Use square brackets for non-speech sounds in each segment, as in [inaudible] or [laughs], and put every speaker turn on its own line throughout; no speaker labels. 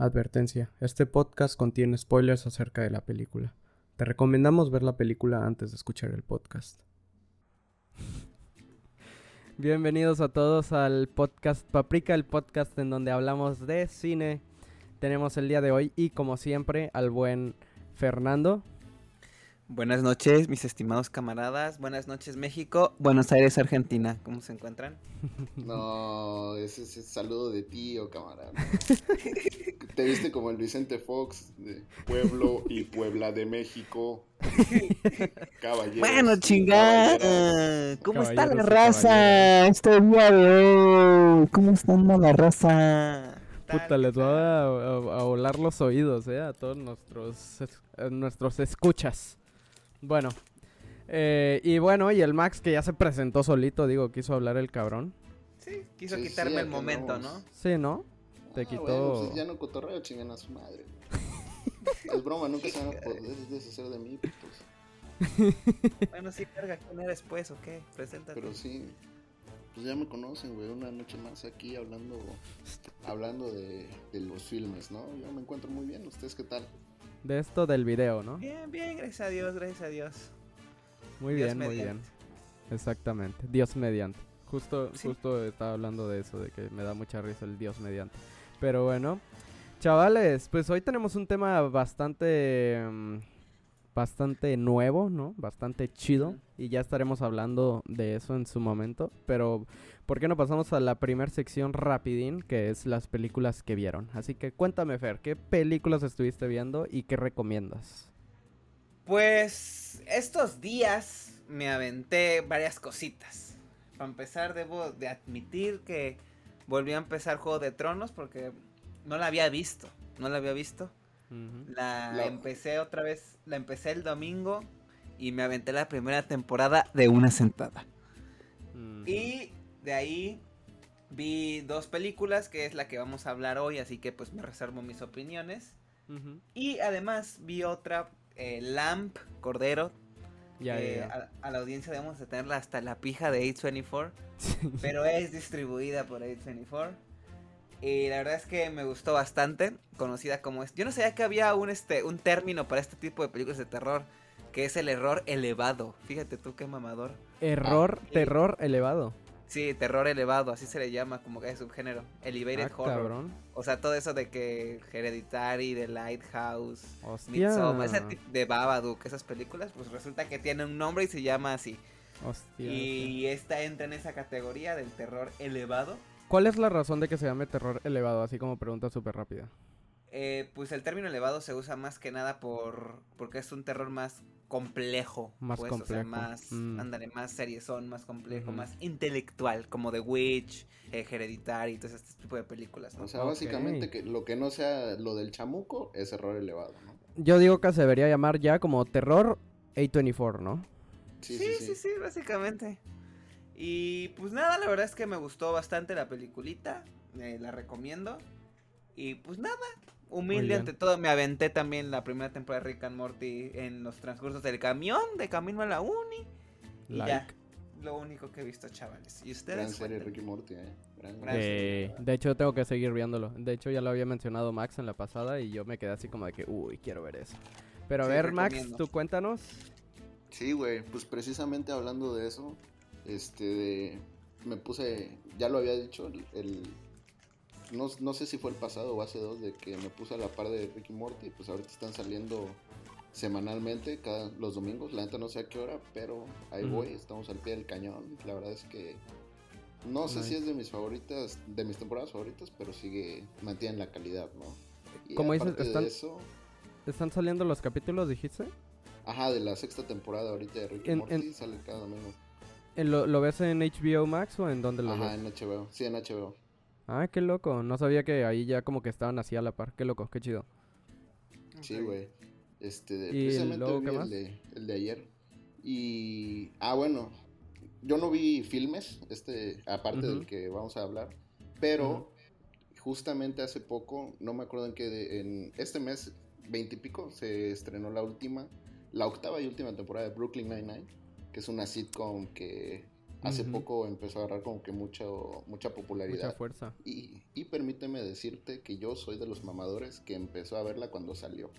Advertencia, este podcast contiene spoilers acerca de la película. Te recomendamos ver la película antes de escuchar el podcast. [laughs] Bienvenidos a todos al podcast Paprika, el podcast en donde hablamos de cine. Tenemos el día de hoy y como siempre al buen Fernando.
Buenas noches, mis estimados camaradas. Buenas noches, México. Buenos Aires, Argentina. ¿Cómo se encuentran? [laughs]
No, ese es el saludo de tío, camarada. [laughs] Te viste como el Vicente Fox de Pueblo y Puebla de México. [laughs]
Caballero. Bueno, chingada. ¿Cómo está la raza este día de hoy? ¿Cómo está la raza?
Puta, les va a, volar los oídos, eh, a todos nuestros, nuestros escuchas. Bueno. Eh, y bueno, y el Max que ya se presentó solito, digo, quiso hablar el cabrón.
Sí, quiso quitarme el momento, ¿no?
Sí, ¿no? Te ah, quitó.
pues ya no cotorreo, chingan a su madre. [laughs] es broma, nunca se van a poder deshacer de mí,
pues. [laughs] bueno, sí, carga, ¿quién eres pues o qué? Preséntate.
Pero sí, pues ya me conocen, güey, una noche más aquí hablando hablando de, de los filmes, ¿no? Yo me encuentro muy bien, ¿ustedes qué tal?
De esto del video, ¿no?
Bien, bien, gracias a Dios, gracias a Dios.
Muy bien, muy bien. Exactamente, Dios mediante. Justo, justo estaba hablando de eso, de que me da mucha risa el Dios mediante. Pero bueno, chavales, pues hoy tenemos un tema bastante, mm, bastante nuevo, ¿no? Bastante chido. Y ya estaremos hablando de eso en su momento. Pero ¿por qué no pasamos a la primera sección rapidín, que es las películas que vieron? Así que cuéntame, Fer, ¿qué películas estuviste viendo y qué recomiendas?
Pues estos días me aventé varias cositas. Para empezar, debo de admitir que volví a empezar Juego de Tronos porque no la había visto. No la había visto. la empecé otra vez, la empecé el domingo y me aventé la primera temporada de una sentada. Y de ahí vi dos películas, que es la que vamos a hablar hoy, así que pues me reservo mis opiniones. Y además vi otra, eh, Lamp Cordero. Ya, A, la audiencia debemos de tenerla hasta la pija de A24. pero es distribuida por A24. Y la verdad es que me gustó bastante, conocida como es. Yo no sabía que había un, este, un término para este tipo de películas de terror, que es el error elevado. Fíjate tú qué mamador.
Error,
ah,
terror elevado.
Sí, terror elevado, así se le llama como que es subgénero. Elevated ah, horror. O sea, todo eso de que Hereditary, The Lighthouse, Midsommar, ese de Babadook, esas películas, pues resulta que tiene un nombre y se llama así. Hostia. Y esta entra en esa categoría del terror elevado.
¿Cuál es la razón de que se llame terror elevado? Así como pregunta súper rápida.
Eh, pues el término elevado se usa más que nada por porque es un terror más complejo.
Más pues, complejo.
más, mm. ándale, más seriezón, más complejo, más intelectual, como The Witch, eh, Hereditary, todo este tipo de películas.
O sea, básicamente que lo que no sea lo del chamuco es error elevado, ¿no?
Yo digo que se debería llamar ya como terror A24, ¿no?
Sí sí, sí, básicamente. Y pues nada, la verdad es que me gustó bastante la peliculita, eh, la recomiendo. Y pues nada, humilde ante todo, me aventé también la primera temporada de Rick and Morty en los transcursos del camión, de camino a la uni. Y ya, lo único que he visto, chavales. ¿Y ustedes?
Gran serie Rick y Morty, eh.
eh de hecho, tengo que seguir viéndolo. De hecho, ya lo había mencionado Max en la pasada y yo me quedé así como de que, uy, quiero ver eso. Pero a ver, Max, tú cuéntanos.
Sí, güey, pues precisamente hablando de eso, este, de, me puse, ya lo había dicho, el no, sé si fue el pasado o hace dos de que me puse a la par de Ricky Morty, pues ahorita están saliendo semanalmente, cada los domingos, la neta no sé a qué hora, pero ahí voy, estamos al pie del cañón, la verdad es que no sé si es de mis favoritas, de mis temporadas favoritas, pero sigue, mantienen la calidad, ¿no?
Como dices, están, ¿están saliendo los capítulos, dijiste?
Ajá, de la sexta temporada ahorita de Ricky Morty, sale cada domingo.
¿Lo, ¿Lo ves en HBO Max o en dónde lo
ves? Ajá, en HBO, sí, en HBO.
Ah, qué loco. No sabía que ahí ya como que estaban así a la par. Qué loco, qué chido.
Sí, güey. Este, de, precisamente El, de, el de ayer. Y. Ah, bueno. Yo no vi filmes, este, aparte del que vamos a hablar. Pero justamente hace poco, no me acuerdo en qué, en este mes, veintipico, se estrenó la última, la octava y última temporada de Brooklyn Nine-Nine, que es una sitcom que hace poco empezó a agarrar como que mucho, mucha popularidad.
Mucha fuerza.
Y, y permíteme decirte que yo soy de los mamadores que empezó a verla cuando salió.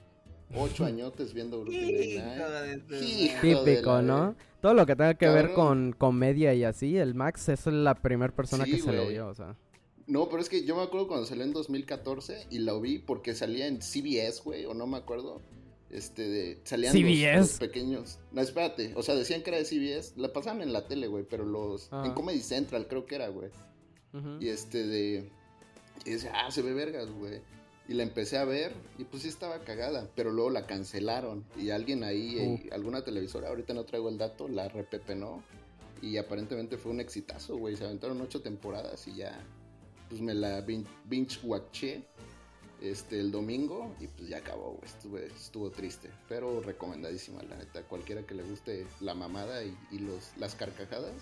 Ocho [laughs] añotes viendo Brooklyn Nine-Nine.
Típico, ¿no? Todo lo que tenga que ver con comedia y así, el Max es la primera persona que se lo vio, o sea.
No, pero es que yo me acuerdo cuando salió en 2014 y la vi porque salía en CBS, güey, o no me acuerdo. Este, de, salían Los, pequeños. No, espérate, o sea, decían que era de CBS, la pasaban en la tele, güey, pero los. En. Comedy Central creo que era, güey. Y este de. Y decía, ah, se ve vergas, güey. Y la empecé a ver y pues sí estaba cagada, pero luego la cancelaron y alguien ahí, eh, alguna televisora, ahorita no traigo el dato, la repepenó y aparentemente fue un exitazo, güey. Se aventaron ocho temporadas y ya, pues me la binge watché este, el domingo y pues ya acabó, güey. Estuvo, estuvo triste, pero recomendadísima, la neta. Cualquiera que le guste la mamada y, los, las carcajadas.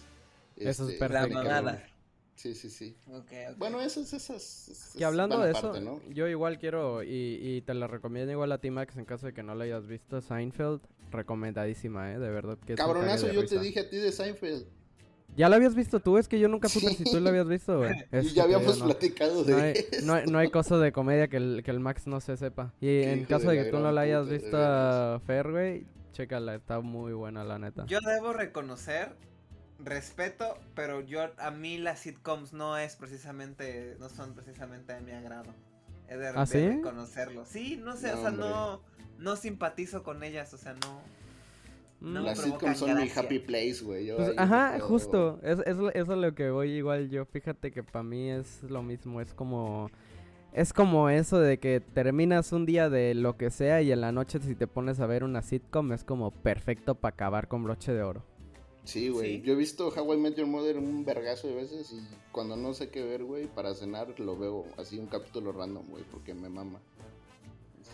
Eso es este, La mamada.
Sí, sí, sí. Bueno, eso es esas.
Y hablando de eso, yo igual quiero, y, y, te la recomiendo igual a ti, Max, en caso de que no la hayas visto, Seinfeld, recomendadísima, ¿eh? De verdad que
Cabronazo, yo te dije a ti de Seinfeld.
Ya la habías visto tú, es que yo nunca supe si tú la habías visto, güey. [laughs]
y ya habíamos platicado de
no hay, no hay, no hay, cosa de comedia que el, que el Max no se sepa. Y en caso de, que tú no la hayas visto, Fer, güey, chécala, está muy buena, la neta.
Yo debo reconocer respeto, pero yo a mí las sitcoms no es precisamente, no son precisamente de mi agrado. He de, ¿Ah, sí? reconocerlo. Sí, no sé, o sea, no, no simpatizo con ellas, o sea, no.
No las sitcoms son mi happy place, güey.
Pues, ajá, justo. Es, es, eso es lo que voy igual yo. Fíjate que para mí es lo mismo. Es como. Es como eso de que terminas un día de lo que sea y en la noche si te pones a ver una sitcom es como perfecto para acabar con broche de oro.
Sí, güey. Yo he visto How I Met Your Mother un vergazo de veces y cuando no sé qué ver, güey, para cenar lo veo así un capítulo random, güey, porque me mama.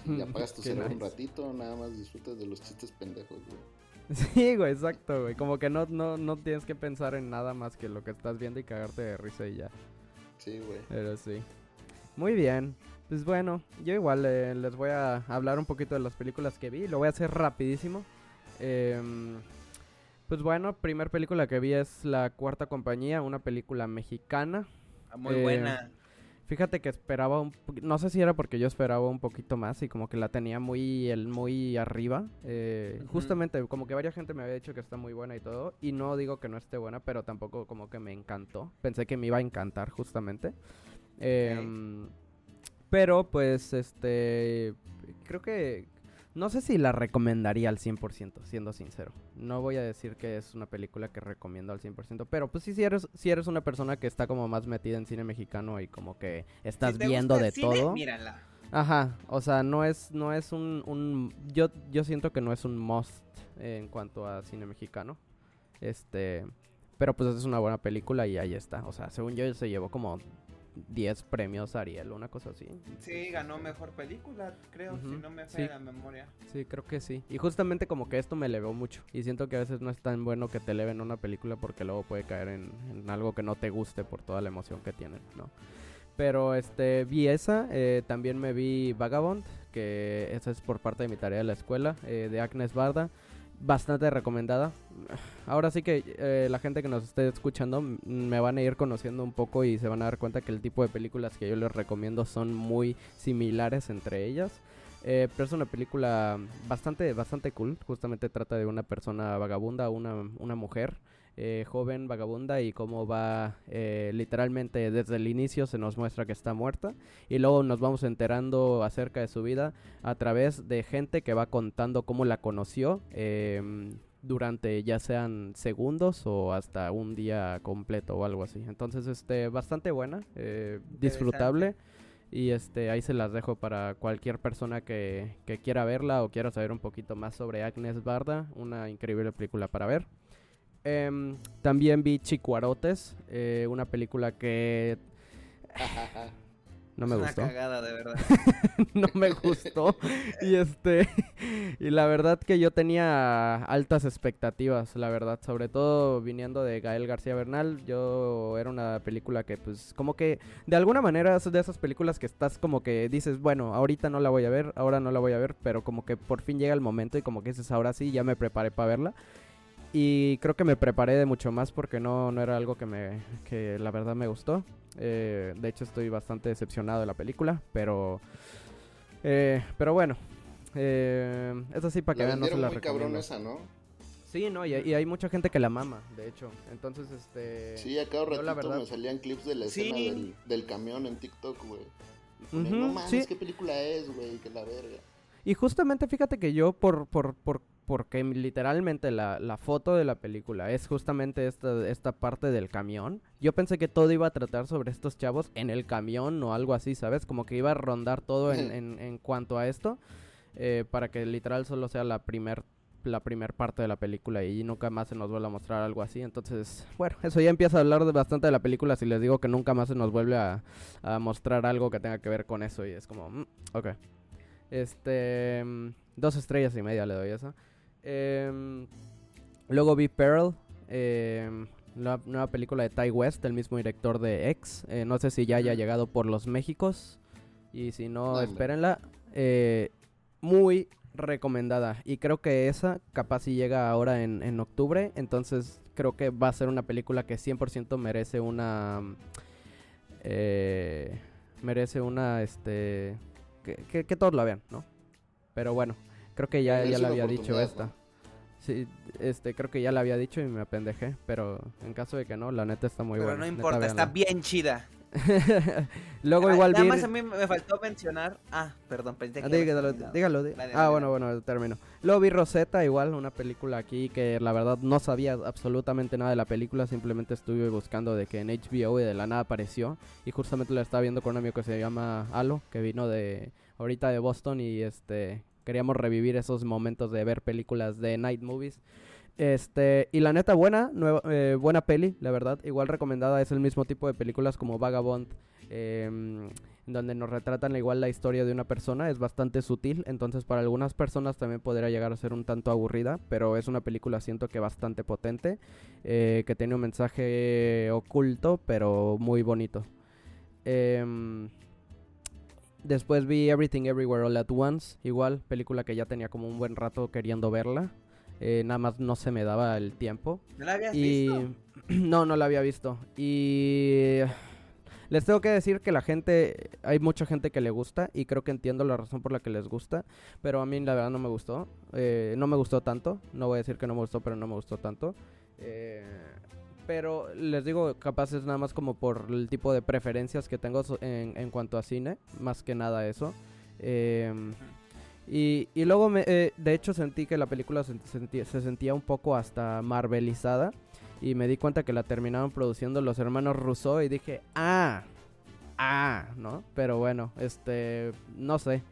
Y [laughs] apagas tu celular un ratito, nada más disfrutas de los chistes pendejos, güey.
Sí, güey, exacto, güey. Como que no, no, no tienes que pensar en nada más que lo que estás viendo y cagarte de risa y ya.
Sí, güey.
Pero sí. Muy bien. Pues bueno, yo igual eh, les voy a hablar un poquito de las películas que vi. Lo voy a hacer rapidísimo. Eh, pues bueno, primer película que vi es La Cuarta Compañía, una película mexicana.
Ah, muy buena.
Fíjate que esperaba un no sé si era porque yo esperaba un poquito más y como que la tenía muy el muy arriba. Eh, justamente como que varias gente me había dicho que está muy buena y todo y no digo que no esté buena, pero tampoco como que me encantó. Pensé que me iba a encantar justamente. Em, pero pues este creo que no sé si la recomendaría al 100%, siendo sincero. No voy a decir que es una película que recomiendo al 100%, pero pues sí, si eres, si eres una persona que está como más metida en cine mexicano y como que estás viendo de todo.
Mírala.
Ajá, o sea, no es, no es un, un yo, yo siento que no es un must en cuanto a cine mexicano. Este, pero pues es una buena película y ahí está. O sea, según yo se llevó como 10 premios Ariel, una cosa así.
Sí, ganó mejor película, creo, si no me falla la memoria.
Sí, creo que sí. Y justamente como que esto me elevó mucho. Y siento que a veces no es tan bueno que te eleven una película porque luego puede caer en, algo que no te guste por toda la emoción que tienen, ¿no? Pero este vi esa, eh, también me vi Vagabond, que esa es por parte de mi tarea de la escuela, eh, de Agnes Barda bastante recomendada. Ahora sí que eh, la gente que nos esté escuchando me van a ir conociendo un poco y se van a dar cuenta que el tipo de películas que yo les recomiendo son muy similares entre ellas. Eh, pero es una película bastante, bastante cool. Justamente trata de una persona vagabunda, una, una mujer eh, joven vagabunda y cómo va eh, literalmente desde el inicio se nos muestra que está muerta y luego nos vamos enterando acerca de su vida a través de gente que va contando cómo la conoció em, durante ya sean segundos o hasta un día completo o algo así. Entonces, este, bastante buena, eh, disfrutable. Y este, ahí se las dejo para cualquier persona que, que quiera verla o quiera saber un poquito más sobre Agnes Barda. Una increíble película para ver. Em, también vi Chicuarotes, eh, una película que [laughs] no me gustó.
Una cagada, de verdad. [laughs]
no me gustó. y este [laughs] y la verdad que yo tenía altas expectativas, la verdad, sobre todo viniendo de Gael García Bernal, yo era una película que pues como que de alguna manera es de esas películas que estás como que dices, bueno, ahorita no la voy a ver, ahora no la voy a ver, pero como que por fin llega el momento y como que dices, ahora sí, ya me preparé para verla. Y creo que me preparé de mucho más porque no, no era algo que, me, que la verdad me gustó. Eh, de hecho estoy bastante decepcionado de la película, pero... Eh, pero bueno, eh, eso sí para que vean, no se la muy cabrón esa, ¿no? Sí, no, y, hay mucha gente que la mama, de hecho. Entonces, este...
Sí, a cada ratito me salían clips de la escena del, camión en TikTok, güey. no mames, ¿qué película es, güey? Que la verga.
Y justamente fíjate que yo por, por, por porque literalmente la, la, foto de la película es justamente esta, esta parte del camión. Yo pensé que todo iba a tratar sobre estos chavos en el camión o algo así, ¿sabes? Como que iba a rondar todo en, [laughs] en, en cuanto a esto, eh, para que literal solo sea la primer la primer parte de la película y nunca más se nos vuelve a mostrar algo así. Entonces, bueno, eso ya empieza a hablar de bastante de la película si les digo que nunca más se nos vuelve a, a mostrar algo que tenga que ver con eso y es como, mm, ok. Este, mm, dos estrellas y media le doy eso. Em, luego vi Pearl, eh, la nueva película de Ty West, el mismo director de X. Eh, no sé si ya haya llegado por los Méxicos. Y si no, espérenla. Eh, muy recomendada. Y creo que esa capaz si llega ahora en, en, octubre. Entonces creo que va a ser una película que 100% merece una... Eh, merece una... este que, que, todos la vean, ¿no? Pero bueno. Creo que ya, ya le había dicho esta. Sí, este, creo que ya la había dicho y me apendejé, pero en caso de que no, la neta está muy buena.
Pero no importa, está bien chida. [laughs]
Luego igual
Nada más a mí me faltó mencionar... Ah, perdón, pensé que...
dígalo, dígalo. ah, bueno, bueno, termino. Luego vi Rosetta, igual, una película aquí que la verdad no sabía absolutamente nada de la película, simplemente estuve buscando de que en HBO y de la nada apareció. Y justamente la estaba viendo con un amigo que se llama Alo, que vino de ahorita de Boston y este queríamos revivir esos momentos de ver películas de night movies. Este, y la neta, buena, eh, buena peli, la verdad. Igual recomendada, es el mismo tipo de películas como Vagabond, eh, donde nos retratan igual la historia de una persona. Es bastante sutil, entonces para algunas personas también podría llegar a ser un tanto aburrida, pero es una película, siento que bastante potente, eh, que tiene un mensaje oculto, pero muy bonito. Eh, Después vi Everything Everywhere All At Once, igual, película que ya tenía como un buen rato queriendo verla. Eh, nada más no se me daba el tiempo.
¿No la habías visto? [clears throat]
no, no la había visto. Y les tengo que decir que la gente, hay mucha gente que le gusta y creo que entiendo la razón por la que les gusta, pero a mí la verdad no me gustó. Eh, no me gustó tanto, no voy a decir que no me gustó, pero no me gustó tanto. Eh, pero les digo, capaz es nada más como por el tipo de preferencias que tengo en, en cuanto a cine, más que nada eso. Em, y, y, luego, me, eh, de hecho, sentí que la película se, sentía, se sentía un poco hasta marvelizada. Y me di cuenta que la terminaron produciendo los hermanos Rousseau y dije, ah, ah, ¿no? Pero bueno, este, no sé.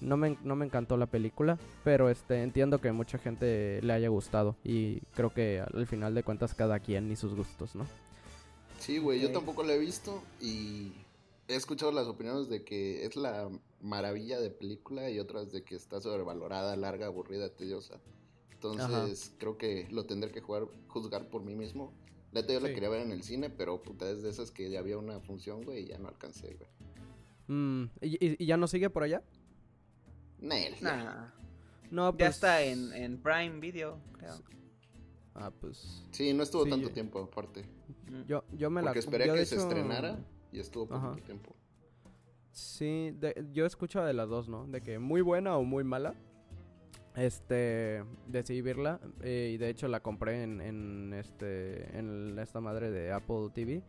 No me, no me encantó la película, pero este entiendo que mucha gente le haya gustado y creo que al final de cuentas cada quien y sus gustos, ¿no?
Sí, güey, yo tampoco la he visto y he escuchado las opiniones de que es la maravilla de película y otras de que está sobrevalorada, larga, aburrida, tediosa. Entonces creo que lo tendré que jugar, juzgar por mí mismo. La yo la quería ver en el cine, pero puta, es de esas que ya había una función, güey, y ya no alcancé, güey.
Mm, ¿y, ¿y, ya no sigue por allá?
Nel. No, Ya pues está en, en, Prime Video, creo.
Ah, pues.
Sí, no estuvo tanto tiempo aparte.
Yo, yo me
Porque esperé que se estrenara y estuvo poco tiempo.
Sí, yo escucho de las dos, ¿no? De que muy buena o muy mala. Este, decidí verla eh, y de hecho la compré en, en este, en esta madre de Apple TV.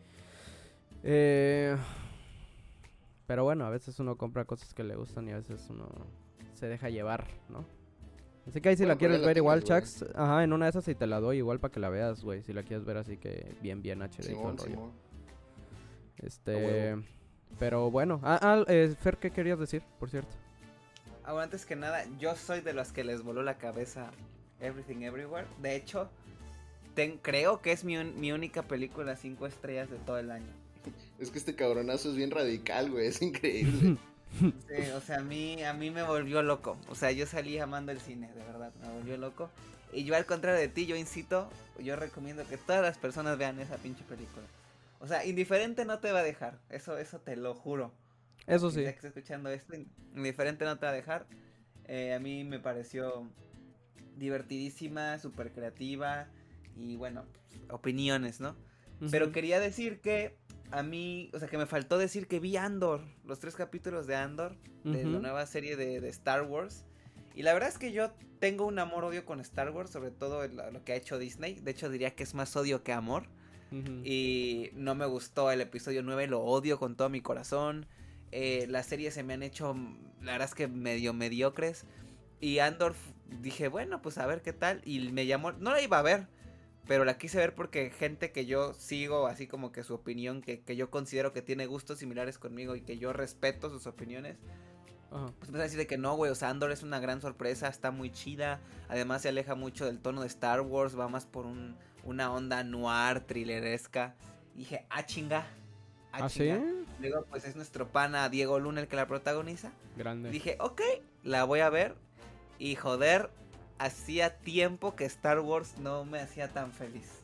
Eh, pero bueno, a veces uno compra cosas que le gustan y a veces uno se deja llevar, ¿no? Así que ahí si la quieres ver igual, Chax, ajá, en una de esas y te la doy igual para que la veas, güey, si la quieres ver así que bien, bien HD Este, pero bueno, ah, ah eh, Fer, ¿qué querías decir, por cierto?
Ah, antes que nada, yo soy de los que les voló la cabeza Everything Everywhere. De hecho, creo que es mi, mi única película cinco estrellas de todo el año.
Es que este cabronazo es bien radical, güey, es increíble. [laughs]
Sí, o sea, a mí, a mí me volvió loco. O sea, yo salí amando el cine, de verdad, me volvió loco. Y yo al contrario de ti, yo incito, yo recomiendo que todas las personas vean esa pinche película. O sea, indiferente no te va a dejar, eso, eso te lo juro.
Eso sí.
Ya que estás escuchando esto, indiferente no te va a dejar. Eh, a mí me pareció divertidísima, súper creativa. y bueno, opiniones, ¿no? Pero quería decir que a mí, o sea, que me faltó decir que vi Andor, los tres capítulos de Andor, de la nueva serie de, Star Wars. Y la verdad es que yo tengo un amor-odio con Star Wars, sobre todo lo, que ha hecho Disney. De hecho, diría que es más odio que amor. Y no me gustó el episodio 9, lo odio con todo mi corazón. Eh, las series se me han hecho, la verdad es que medio mediocres. Y Andor dije, bueno, pues a ver qué tal. Y me llamó, no la iba a ver, pero la quise ver porque gente que yo sigo, así como que su opinión, que, que yo considero que tiene gustos similares conmigo y que yo respeto sus opiniones. Pues me a decir de que no, güey, o sea, Andor es una gran sorpresa, está muy chida, además se aleja mucho del tono de Star Wars, va más por un, una onda noir, thrilleresca. Y dije, ah, chinga,
ah, ¿Ah sí?
Luego, pues es nuestro pana Diego Luna el que la protagoniza.
Grande.
Dije, ok, la voy a ver. Y joder, hacía tiempo que Star Wars no me hacía tan feliz.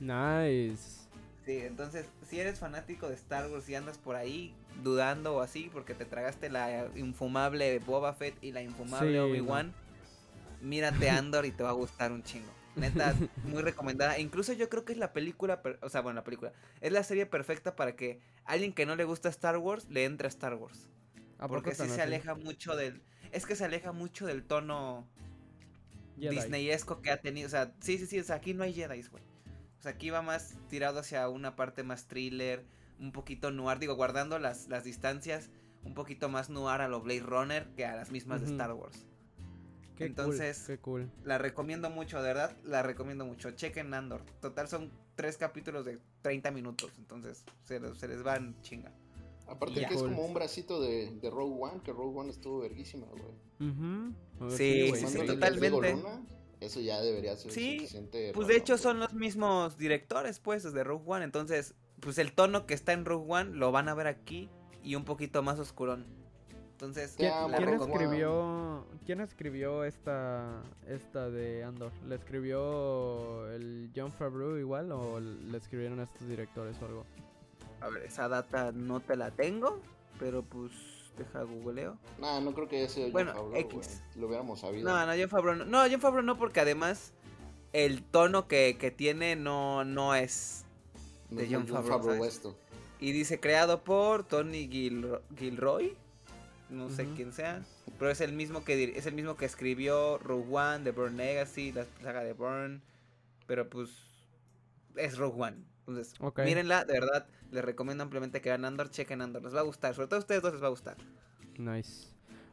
Nice.
Sí, entonces, si eres fanático de Star Wars y andas por ahí dudando o así, porque te tragaste la infumable Boba Fett y la infumable Obi-Wan, mírate [laughs] Andor y te va a gustar un chingo. Neta, [laughs] muy recomendada. Incluso yo creo que es la película, o sea, bueno, la película. Es la serie perfecta para que alguien que no le gusta Star Wars le entre a Star Wars. Porque sí se aleja mucho del... Es que se aleja mucho del tono Disneyesco que ha tenido. O sea, sí, sí, sí. O sea, aquí no hay Jedi, güey. O sea, aquí va más tirado hacia una parte más thriller, un poquito noir. Digo, guardando las, las distancias, un poquito más noir a lo Blade Runner que a las mismas de Star Wars. Entonces,
qué cool.
la recomiendo mucho, de verdad, la recomiendo mucho. Chequen Andor. Total son tres capítulos de 30 minutos, entonces se, se les van chinga.
Aparte que es como un bracito de, de, Rogue One, que Rogue One estuvo verguísima, güey.
Sí, sí, totalmente.
eso ya debería ser sí, suficiente.
Pues de hecho son los mismos directores, pues, de Rogue One. Entonces, pues el tono que está en Rogue One lo van a ver aquí y un poquito más oscurón. Entonces,
¿quién, escribió quién escribió esta esta de Andor? ¿Le escribió el John Favreau igual o le escribieron estos directores o algo?
A ver, esa data no te la tengo, pero pues deja googleo.
No, no creo que haya sido
bueno, John X.
Lo hubiéramos sabido.
No, no, John Favreau no. No, John Favreau no, porque además el tono que, que tiene no, no es de John, Favreau. esto. Y dice creado por Tony Gilroy no sé quién sea, pero es el mismo que es el mismo que escribió Rogue One, The Burn Legacy, la saga de Burn, pero pues es Rogue One. Entonces, mírenla, de verdad, les recomiendo ampliamente que vean Andor, chequen Andor, les va a gustar, sobre todo a ustedes dos les va a gustar.
Nice.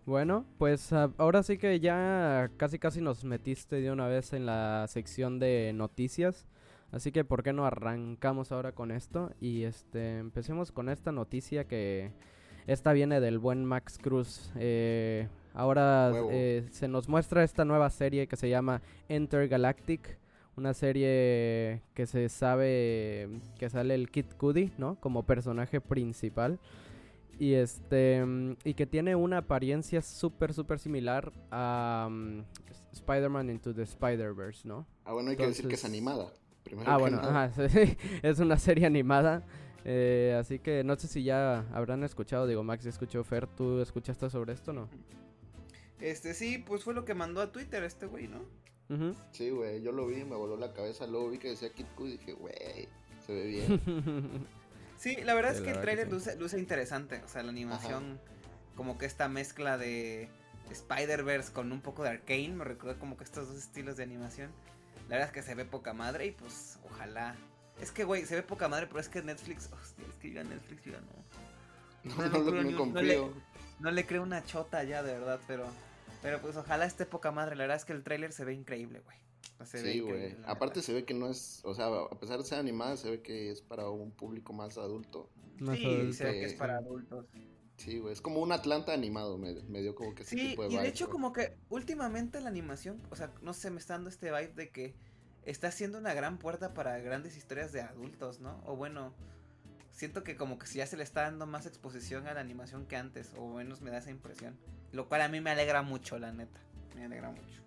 Bueno, pues ah, ahora sí que ya casi casi nos metiste de una vez en la sección de noticias. Así que por qué no arrancamos ahora con esto y este empecemos con esta noticia que esta viene del buen Max Cruz. Eh, ahora eh, se nos muestra esta nueva serie que se llama Enter Galactic. Una serie que se sabe que sale el Kid Cudi, ¿no? Como personaje principal. Y este y que tiene una apariencia súper, súper similar a um, Spider-Man Into the Spider-Verse, ¿no?
Ah, bueno, hay que decir que es animada.
ah, bueno, ajá, [laughs] es una serie animada. Eh, así que no sé si ya habrán escuchado, digo, Max escuchó Fer, ¿tú escuchaste sobre esto no?
Este sí, pues fue lo que mandó a Twitter este güey, ¿no?
Sí, güey, yo lo vi, me voló la cabeza, luego vi que decía Kid Cudi y dije, güey, se ve bien. [laughs]
sí, la verdad es que el trailer luce, interesante, o sea, la animación, como que esta mezcla de Spider-Verse con un poco de Arcane, me recuerda como que estos dos estilos de animación. La verdad es que se ve poca madre y pues ojalá es que, güey, se ve poca madre, pero es que Netflix. Hostia, es que yo a Netflix ya
no. [laughs] No, no, no,
no, le, no, le, creo una chota ya, de verdad, pero. Pero pues ojalá esté poca madre. La verdad es que el tráiler se ve increíble, güey.
sí, güey. Aparte se ve que no es, o sea, a pesar de ser animada, se ve que es para un público más adulto.
sí, se ve que es para adultos.
Sí, güey, es como un Atlanta animado, me, me dio como que
sí. y de hecho como que últimamente la animación, o sea, no sé, me está dando este vibe de que está siendo una gran puerta para grandes historias de adultos, ¿no? O bueno, siento que como que si ya se le está dando más exposición a la animación que antes, o menos me da esa impresión. Lo cual a mí me alegra mucho, la neta. Me alegra mucho.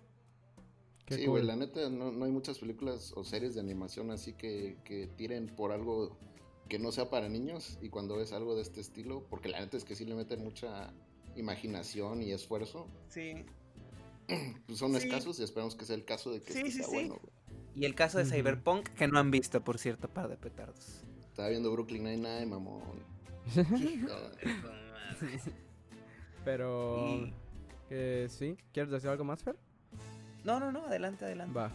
sí, güey, la neta no, hay muchas películas o series de animación así que, que tiren por algo que no sea para niños y cuando ves algo de este estilo, porque la neta es que sí le meten mucha imaginación y esfuerzo.
Sí. [clears throat]
Pues son escasos y esperamos que sea el caso de que sea bueno.
Y el caso de Cyberpunk, que no han visto, por cierto, par de petardos.
Estaba viendo Brooklyn Nine-Nine, mamón. [laughs]
Pero... sí, ¿quieres decir algo más, Fer?
No, no, no, adelante, adelante.
Va.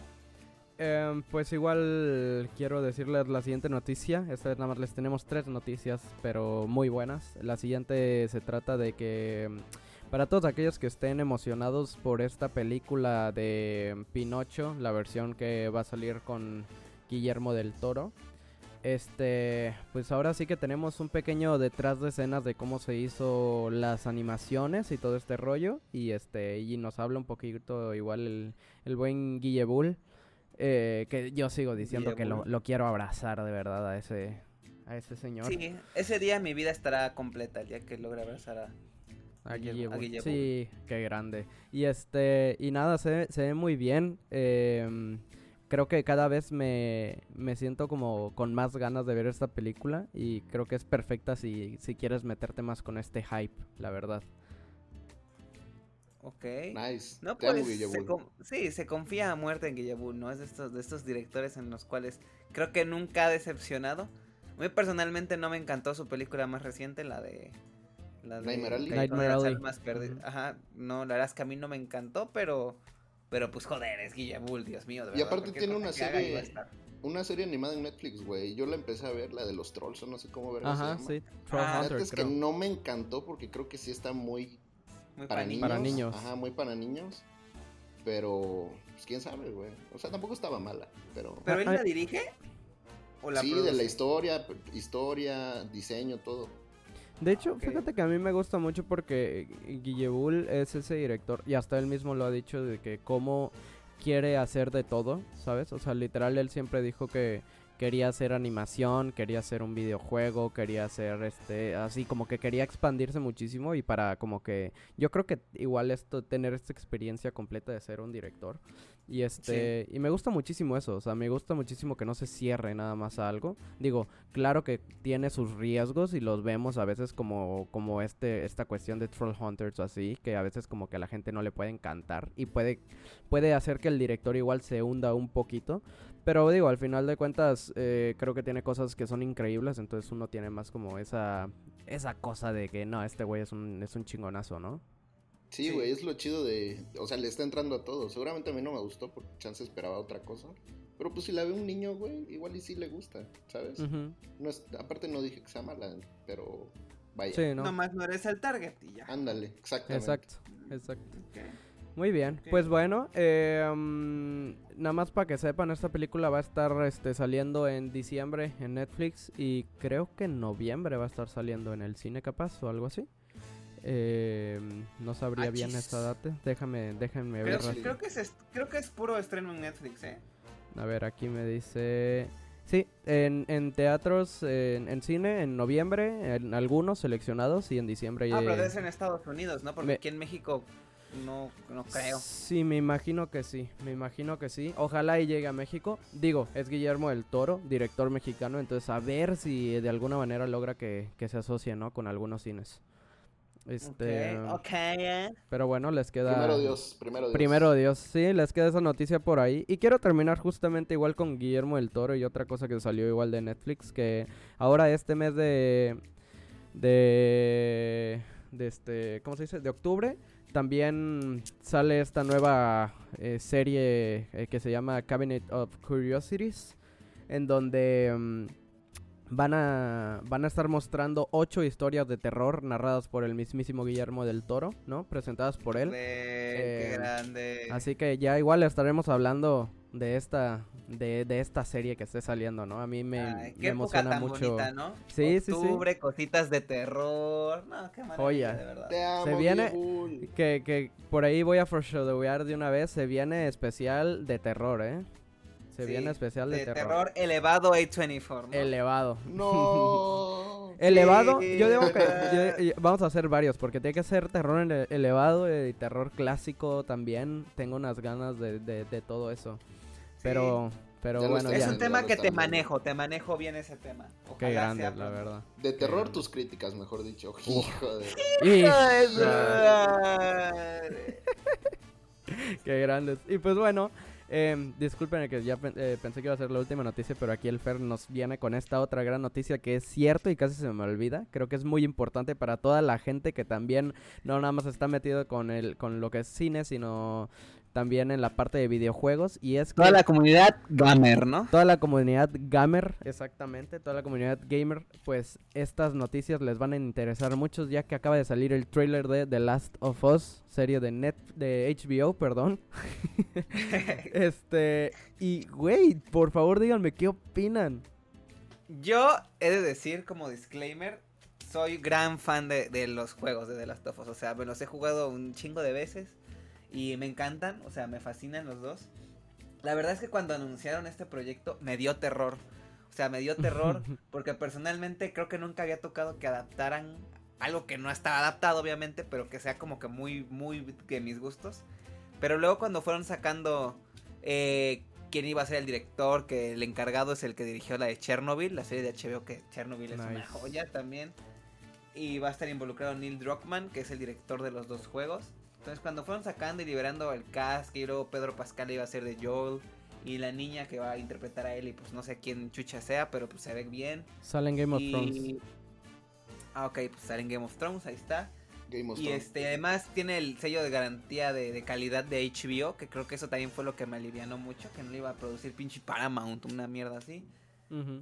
Em, pues igual quiero decirles la siguiente noticia. Esta vez nada más les tenemos tres noticias, pero muy buenas. La siguiente se trata de que em, para todos aquellos que estén emocionados por esta película de Pinocho, la versión que va a salir con Guillermo del Toro, este, pues ahora sí que tenemos un pequeño detrás de escenas de cómo se hizo las animaciones y todo este rollo y este y nos habla un poquito igual el, el buen Guille Bull eh, que yo sigo diciendo que lo, quiero abrazar de verdad a ese, a ese señor.
Sí, ese día mi vida estará completa, el día que logre abrazar a,
a Sí, qué grande. Y este, y nada, se, se ve muy bien. Em, creo que cada vez me, me, siento como con más ganas de ver esta película y creo que es perfecta si, si quieres meterte más con este hype, la verdad.
Ok.
Nice.
No, pues, sí, se confía a muerte en Guillermo, ¿no? Es de estos, de estos directores en los cuales creo que nunca ha decepcionado. Muy personalmente no me encantó su película más reciente, la de...
La de Nightmare
Alley.
Más Ajá, no, la verdad es que a mí no me encantó, pero... Pero pues joder, es Guillermo, Dios mío.
y aparte tiene una serie... Una serie animada en Netflix, güey. Yo la empecé a ver, la de los trolls, o no sé cómo ver.
Ajá, sí.
Troll ah, es que no me encantó porque creo que sí está muy
muy para, niños.
para, niños.
Ajá, muy para niños. Pero, pues quién sabe, güey. O sea, tampoco estaba mala, pero...
¿Pero él la dirige?
¿O la sí, de la historia, historia, diseño, todo.
De hecho, fíjate que a mí me gusta mucho porque Guillebull es ese director y hasta él mismo lo ha dicho de que cómo quiere hacer de todo, ¿sabes? O sea, literal él siempre dijo que quería hacer animación, quería hacer un videojuego, quería hacer este, así como que quería expandirse muchísimo y para como que yo creo que igual esto tener esta experiencia completa de ser un director y este y me gusta muchísimo eso, o sea, me gusta muchísimo que no se cierre nada más a algo. Digo, claro que tiene sus riesgos y los vemos a veces como como este esta cuestión de Troll Hunters o así, que a veces como que a la gente no le puede encantar y puede puede hacer que el director igual se hunda un poquito, pero digo, al final de cuentas, eh, creo que tiene cosas que son increíbles, entonces uno tiene más como esa, esa cosa de que no, este güey es un, es un chingonazo, ¿no?
Sí, güey, es lo chido de. O sea, le está entrando a todo. Seguramente a mí no me gustó porque chance esperaba otra cosa. Pero pues si la ve un niño, güey, igual y sí le gusta, ¿sabes? no es, aparte no dije que sea mala, pero vaya.
Sí, no. Nomás no eres el target y ya.
Ándale, exactamente.
Exacto, exacto. Muy bien, pues bueno, eh, nada más para que sepan, esta película va a estar este, saliendo en diciembre en Netflix y creo que en noviembre va a estar saliendo en el cine capaz o algo así. Eh, no sabría bien esta data, déjame, déjenme ver.
Creo que, es, creo que es puro estreno en Netflix, ¿eh?
A ver, aquí me dice... Sí, en, en teatros, en, cine, en noviembre, en algunos seleccionados y en diciembre.
Ah, pero es en Estados Unidos, ¿no? Porque aquí en México no, no creo.
Sí, me imagino que sí, me imagino que sí. Ojalá y llegue a México. Digo, es Guillermo del Toro, director mexicano, entonces a ver si de alguna manera logra que, se asocie, ¿no? Con algunos cines. Este,
okay,
Pero bueno, les queda...
Primero Dios, primero Dios.
Primero Dios, sí, les queda esa noticia por ahí. Y quiero terminar justamente igual con Guillermo del Toro y otra cosa que salió igual de Netflix, que ahora este mes de... De... De este... ¿Cómo se dice? De octubre también sale esta nueva eh, serie eh, que se llama Cabinet of Curiosities, en donde mm, van, a, van a estar mostrando ocho historias de terror narradas por el mismísimo Guillermo del Toro, ¿no? Presentadas por él.
qué eh, grande.
Así que ya igual estaremos hablando de esta de, de, esta serie que esté saliendo, ¿no? A mí me, emociona mucho.
Bonita, ¿no?
Sí, sí,
sí. cositas de terror. No, qué maravilla, de verdad.
Te amo,
se viene que, que por ahí voy a foreshadowear de una vez, se viene especial de terror, ¿eh? Se viene especial de, terror. terror.
elevado A24.
Elevado.
No. [laughs]
elevado, yo digo que [laughs] vamos a hacer varios porque tiene que ser terror elevado y terror clásico también. Tengo unas ganas de, de todo eso. Pero, pero bueno,
Es un tema que te manejo, te manejo bien ese tema.
Qué grande, la verdad.
De terror tus críticas, mejor dicho. Hijo de... [laughs]
Qué grandes. Y pues bueno, Eh, disculpen que ya eh, pensé que iba a ser la última noticia, pero aquí el Fer nos viene con esta otra gran noticia que es cierto y casi se me olvida. Creo que es muy importante para toda la gente que también no nada más está metido con el con lo que es cine, sino también en la parte de videojuegos y es
toda la comunidad gamer, ¿no?
Toda la comunidad gamer, exactamente, toda la comunidad gamer, pues estas noticias les van a interesar mucho ya que acaba de salir el trailer de The Last of Us, serie de net de HBO, perdón. [laughs] este, y güey, por favor díganme qué opinan.
Yo he de decir como disclaimer, soy gran fan de, de los juegos de The Last of Us, o sea, me los he jugado un chingo de veces y me encantan, o sea, me fascinan los dos. La verdad es que cuando anunciaron este proyecto me dio terror. O sea, me dio terror [laughs] porque personalmente creo que nunca había tocado que adaptaran algo que no estaba adaptado, obviamente, pero que sea como que muy, muy de mis gustos. Pero luego cuando fueron sacando eh, quién iba a ser el director, que el encargado es el que dirigió la de Chernobyl, la serie de HBO, que Chernobyl es una joya también. Y va a estar involucrado Neil Druckmann, que es el director de los dos juegos. Entonces cuando fueron sacando y liberando el cast, que luego Pedro Pascal iba a ser de Joel y la niña que va a interpretar a él y pues no sé quién chucha sea, pero pues se ve bien.
Sale en Game of Thrones.
Ah, ok, pues sale en Game of Thrones, ahí está. Game of y este, además tiene el sello de garantía de, calidad de HBO, que creo que eso también fue lo que me alivianó mucho, que no le iba a producir pinche Paramount, una mierda así.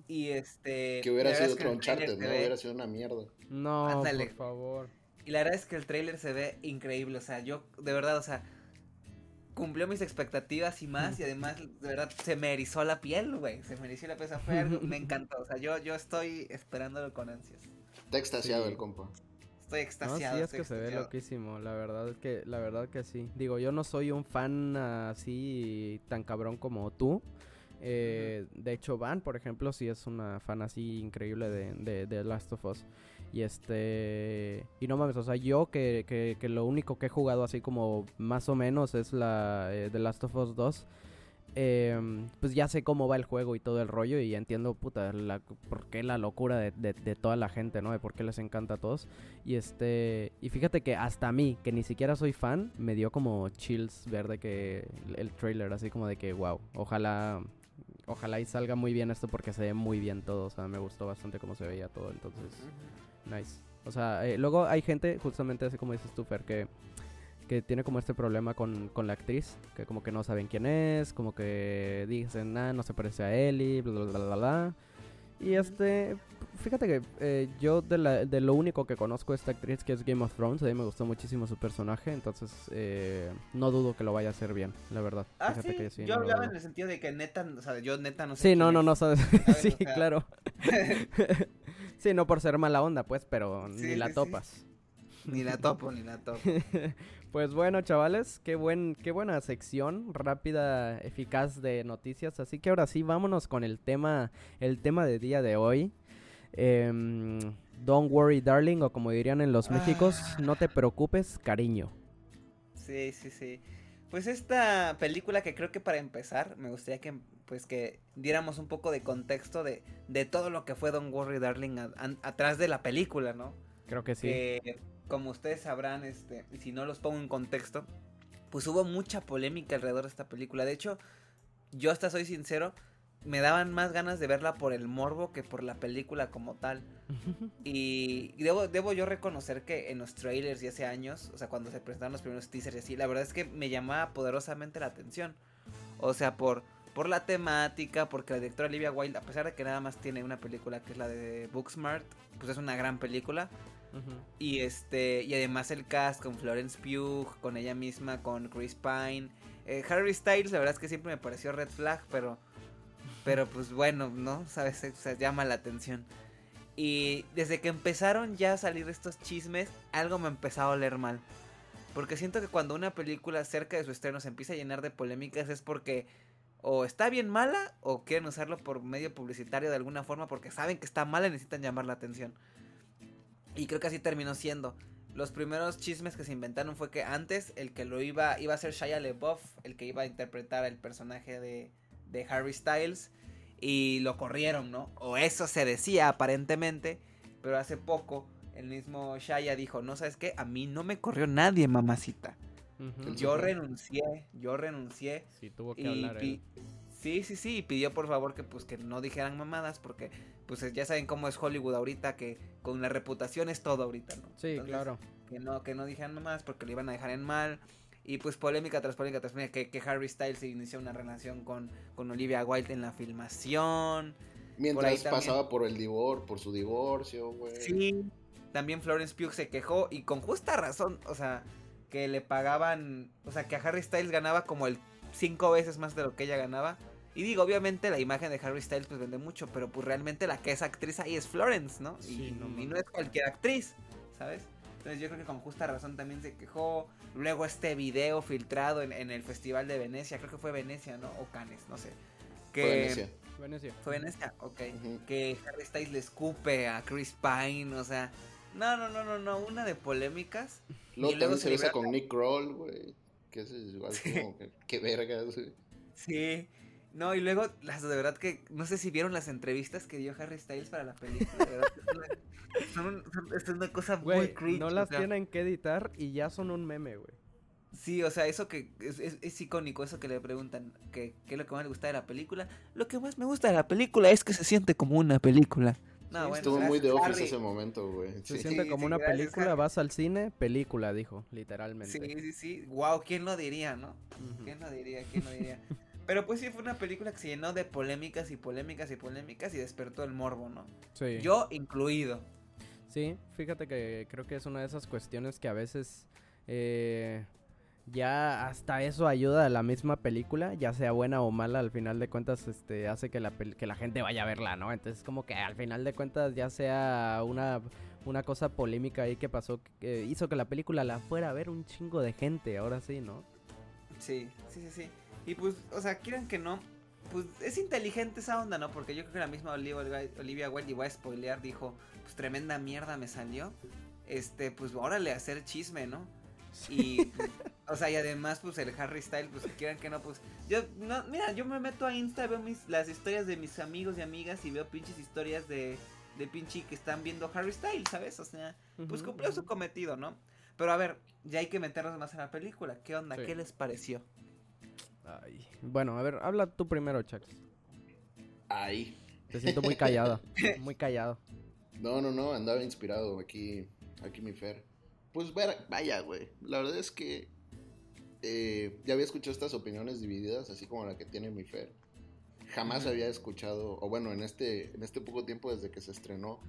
Y este.
Que hubiera sido otro Uncharted, ¿no? Hubiera sido una mierda.
No, por favor.
Y la verdad es que el trailer se ve increíble. O sea, yo, de verdad, o sea, cumplió mis expectativas y más. Y además, de verdad, se me erizó la piel, güey. Se me erizó la piel. Fue me encantó. O sea, yo, yo estoy esperándolo con ansias.
Está extasiado el compa.
Estoy extasiado.
sí, es que se ve loquísimo. La verdad es que, la verdad que sí. Digo, yo no soy un fan así tan cabrón como tú. Eh, de hecho, Van, por ejemplo, sí es una fan así increíble de, de, de Last of Us. Y este. Y no mames, o sea, yo que, que, lo único que he jugado así como más o menos es la eh, Last of Us 2. Em, pues ya sé cómo va el juego y todo el rollo y entiendo, puta, la, por qué la locura de, de, toda la gente, ¿no? De por qué les encanta a todos. Y este, y fíjate que hasta a mí, que ni siquiera soy fan, me dio como chills ver de que el trailer, así como de que, wow, ojalá, ojalá y salga muy bien esto porque se ve muy bien todo, o sea, me gustó bastante cómo se veía todo, entonces... Nice. O sea, eh, luego hay gente, justamente así como dices tú, Fer, que, que tiene como este problema con, con, la actriz, que como que no saben quién es, como que dicen, ah, no se parece a Ellie, bla, bla, bla, bla. Y este, fíjate que eh, yo de, la, de, lo único que conozco esta actriz que es Game of Thrones, a mí me gustó muchísimo su personaje, entonces eh, no dudo que lo vaya a hacer bien, la verdad.
Ah, sí, yo hablaba en el sentido de que neta, o sea, yo neta no
sé. Sí, no, no, no sabes. [laughs] sí, claro. [laughs] [laughs] Sí, no por ser mala onda, pues, pero ni la topas.
Ni la topo, ni la topo. [laughs]
pues bueno, chavales, qué buen, qué buena sección, rápida, eficaz de noticias. Así que ahora sí, vámonos con el tema, el tema de día de hoy. Em, don't worry, darling, o como dirían en los Méxicos, ah. no te preocupes, cariño.
Sí, sí, sí. Pues esta película que creo que para empezar me gustaría que pues que diéramos un poco de contexto de, de todo lo que fue Don't Worry Darling atrás de la película, ¿no?
Creo que sí.
como ustedes sabrán, este, si no los pongo en contexto, pues hubo mucha polémica alrededor de esta película. De hecho, yo hasta soy sincero, me daban más ganas de verla por el morbo que por la película como tal. [laughs] y debo, debo yo reconocer que en los trailers y hace años, o sea, cuando se presentaron los primeros teasers y así, la verdad es que me llamaba poderosamente la atención. O sea, por, por la temática, porque la directora Olivia Wilde, a pesar de que nada más tiene una película que es la de Booksmart, pues es una gran película. Y este, y además el cast con Florence Pugh, con ella misma, con Chris Pine. Eh, Harry Styles, la verdad es que siempre me pareció red flag, pero pero pues bueno, ¿no? ¿Sabes? O llama la atención. Y desde que empezaron ya a salir estos chismes, algo me empezó a oler mal. Porque siento que cuando una película cerca de su estreno se empieza a llenar de polémicas es porque o está bien mala o quieren usarlo por medio publicitario de alguna forma porque saben que está mala y necesitan llamar la atención. Y creo que así terminó siendo. Los primeros chismes que se inventaron fue que antes el que lo iba iba a ser Shia LaBeouf, el que iba a interpretar el personaje de de Harry Styles y lo corrieron, ¿no? O eso se decía aparentemente, pero hace poco el mismo Shaya dijo, no sabes qué, a mí no me corrió nadie, mamacita. Yo renuncié, yo renuncié.
Sí, tuvo que hablar
Sí, sí, sí, y pidió por favor que pues que no dijeran mamadas porque pues ya saben cómo es Hollywood ahorita que con la reputación es todo ahorita, ¿no?
Sí, claro.
Que no que no dijeran mamadas porque le iban a dejar en mal. Y pues polémica tras polémica tras polémica que, que Harry Styles inició una relación con, con Olivia Wilde en la filmación.
Mientras pasaba por el divorcio, por su divorcio, güey.
Sí. También Florence Pugh se quejó y con justa razón, o sea, que le pagaban, o sea, que a Harry Styles ganaba como el cinco veces más de lo que ella ganaba y digo, obviamente la imagen de Harry Styles pues vende mucho, pero pues realmente la que es actriz ahí es Florence, ¿no? y, no, es cualquier actriz, ¿sabes? Entonces yo creo que con justa razón también se quejó. Luego este video filtrado en, el Festival de Venecia, creo que fue Venecia, ¿no? O Cannes, no sé. Que,
fue Venecia.
Venecia.
Fue Venecia, ok. Que Harry Styles le escupe a Chris Pine, o sea... No, no, no, no, no, una de polémicas. [laughs]
Luego, y luego se besa con Nick Kroll, güey. Que es igual como que, que vergas, güey.
Sí, no, y luego, las de verdad que no sé si vieron las entrevistas que dio Harry Styles para la película. Son, es una cosa muy cringe.
No las tienen que editar y ya son un meme, güey.
Sí, o sea, eso que es, es, icónico, eso que le preguntan, que, qué es lo que más le gusta de la película. Lo que más me gusta de la película es que se siente como una película.
No, bueno, estuvo muy de office ese momento, güey.
Se siente como una película, vas al cine, película, dijo, literalmente.
Sí, sí, sí. Wow, ¿quién lo diría, no? ¿Quién lo diría? ¿Quién lo diría? [laughs] Pero pues sí, fue una película que se llenó de polémicas y polémicas y polémicas y despertó el morbo, ¿no?
Sí.
Yo incluido.
Sí, fíjate que creo que es una de esas cuestiones que a veces eh, ya hasta eso ayuda a la misma película, ya sea buena o mala, al final de cuentas este hace que la, que la gente vaya a verla, ¿no? Entonces como que al final de cuentas ya sea una, una cosa polémica ahí que pasó, que hizo que la película la fuera a ver un chingo de gente, ahora sí, ¿no?
Sí, sí, sí, sí. Y pues, o sea, quieran que no, pues es inteligente esa onda, ¿no? Porque yo creo que la misma Olivia, Wilde, y voy a spoilear, dijo, pues tremenda mierda me salió. Este, pues órale, hacer chisme, ¿no? Y, [laughs] o sea, y además, pues el Harry Styles, pues quieran que no, pues. Yo, no, mira, yo me meto a Insta, veo mis, las historias de mis amigos y amigas y veo pinches historias de, de pinche que están viendo Harry Styles, ¿sabes? O sea, pues cumplió su cometido, ¿no? Pero a ver, ya hay que meternos más en la película. ¿Qué onda? ¿Qué les pareció?
Ay. Bueno, a ver, habla tú primero, Chax.
Ay.
Te siento muy callado. [laughs] muy callado.
No, no, no, andaba inspirado aquí, aquí mi Fer. Pues vaya, güey. La verdad es que eh, ya había escuchado estas opiniones divididas, así como la que tiene mi Fer. Jamás había escuchado, o bueno, en este, en este poco tiempo desde que se estrenó,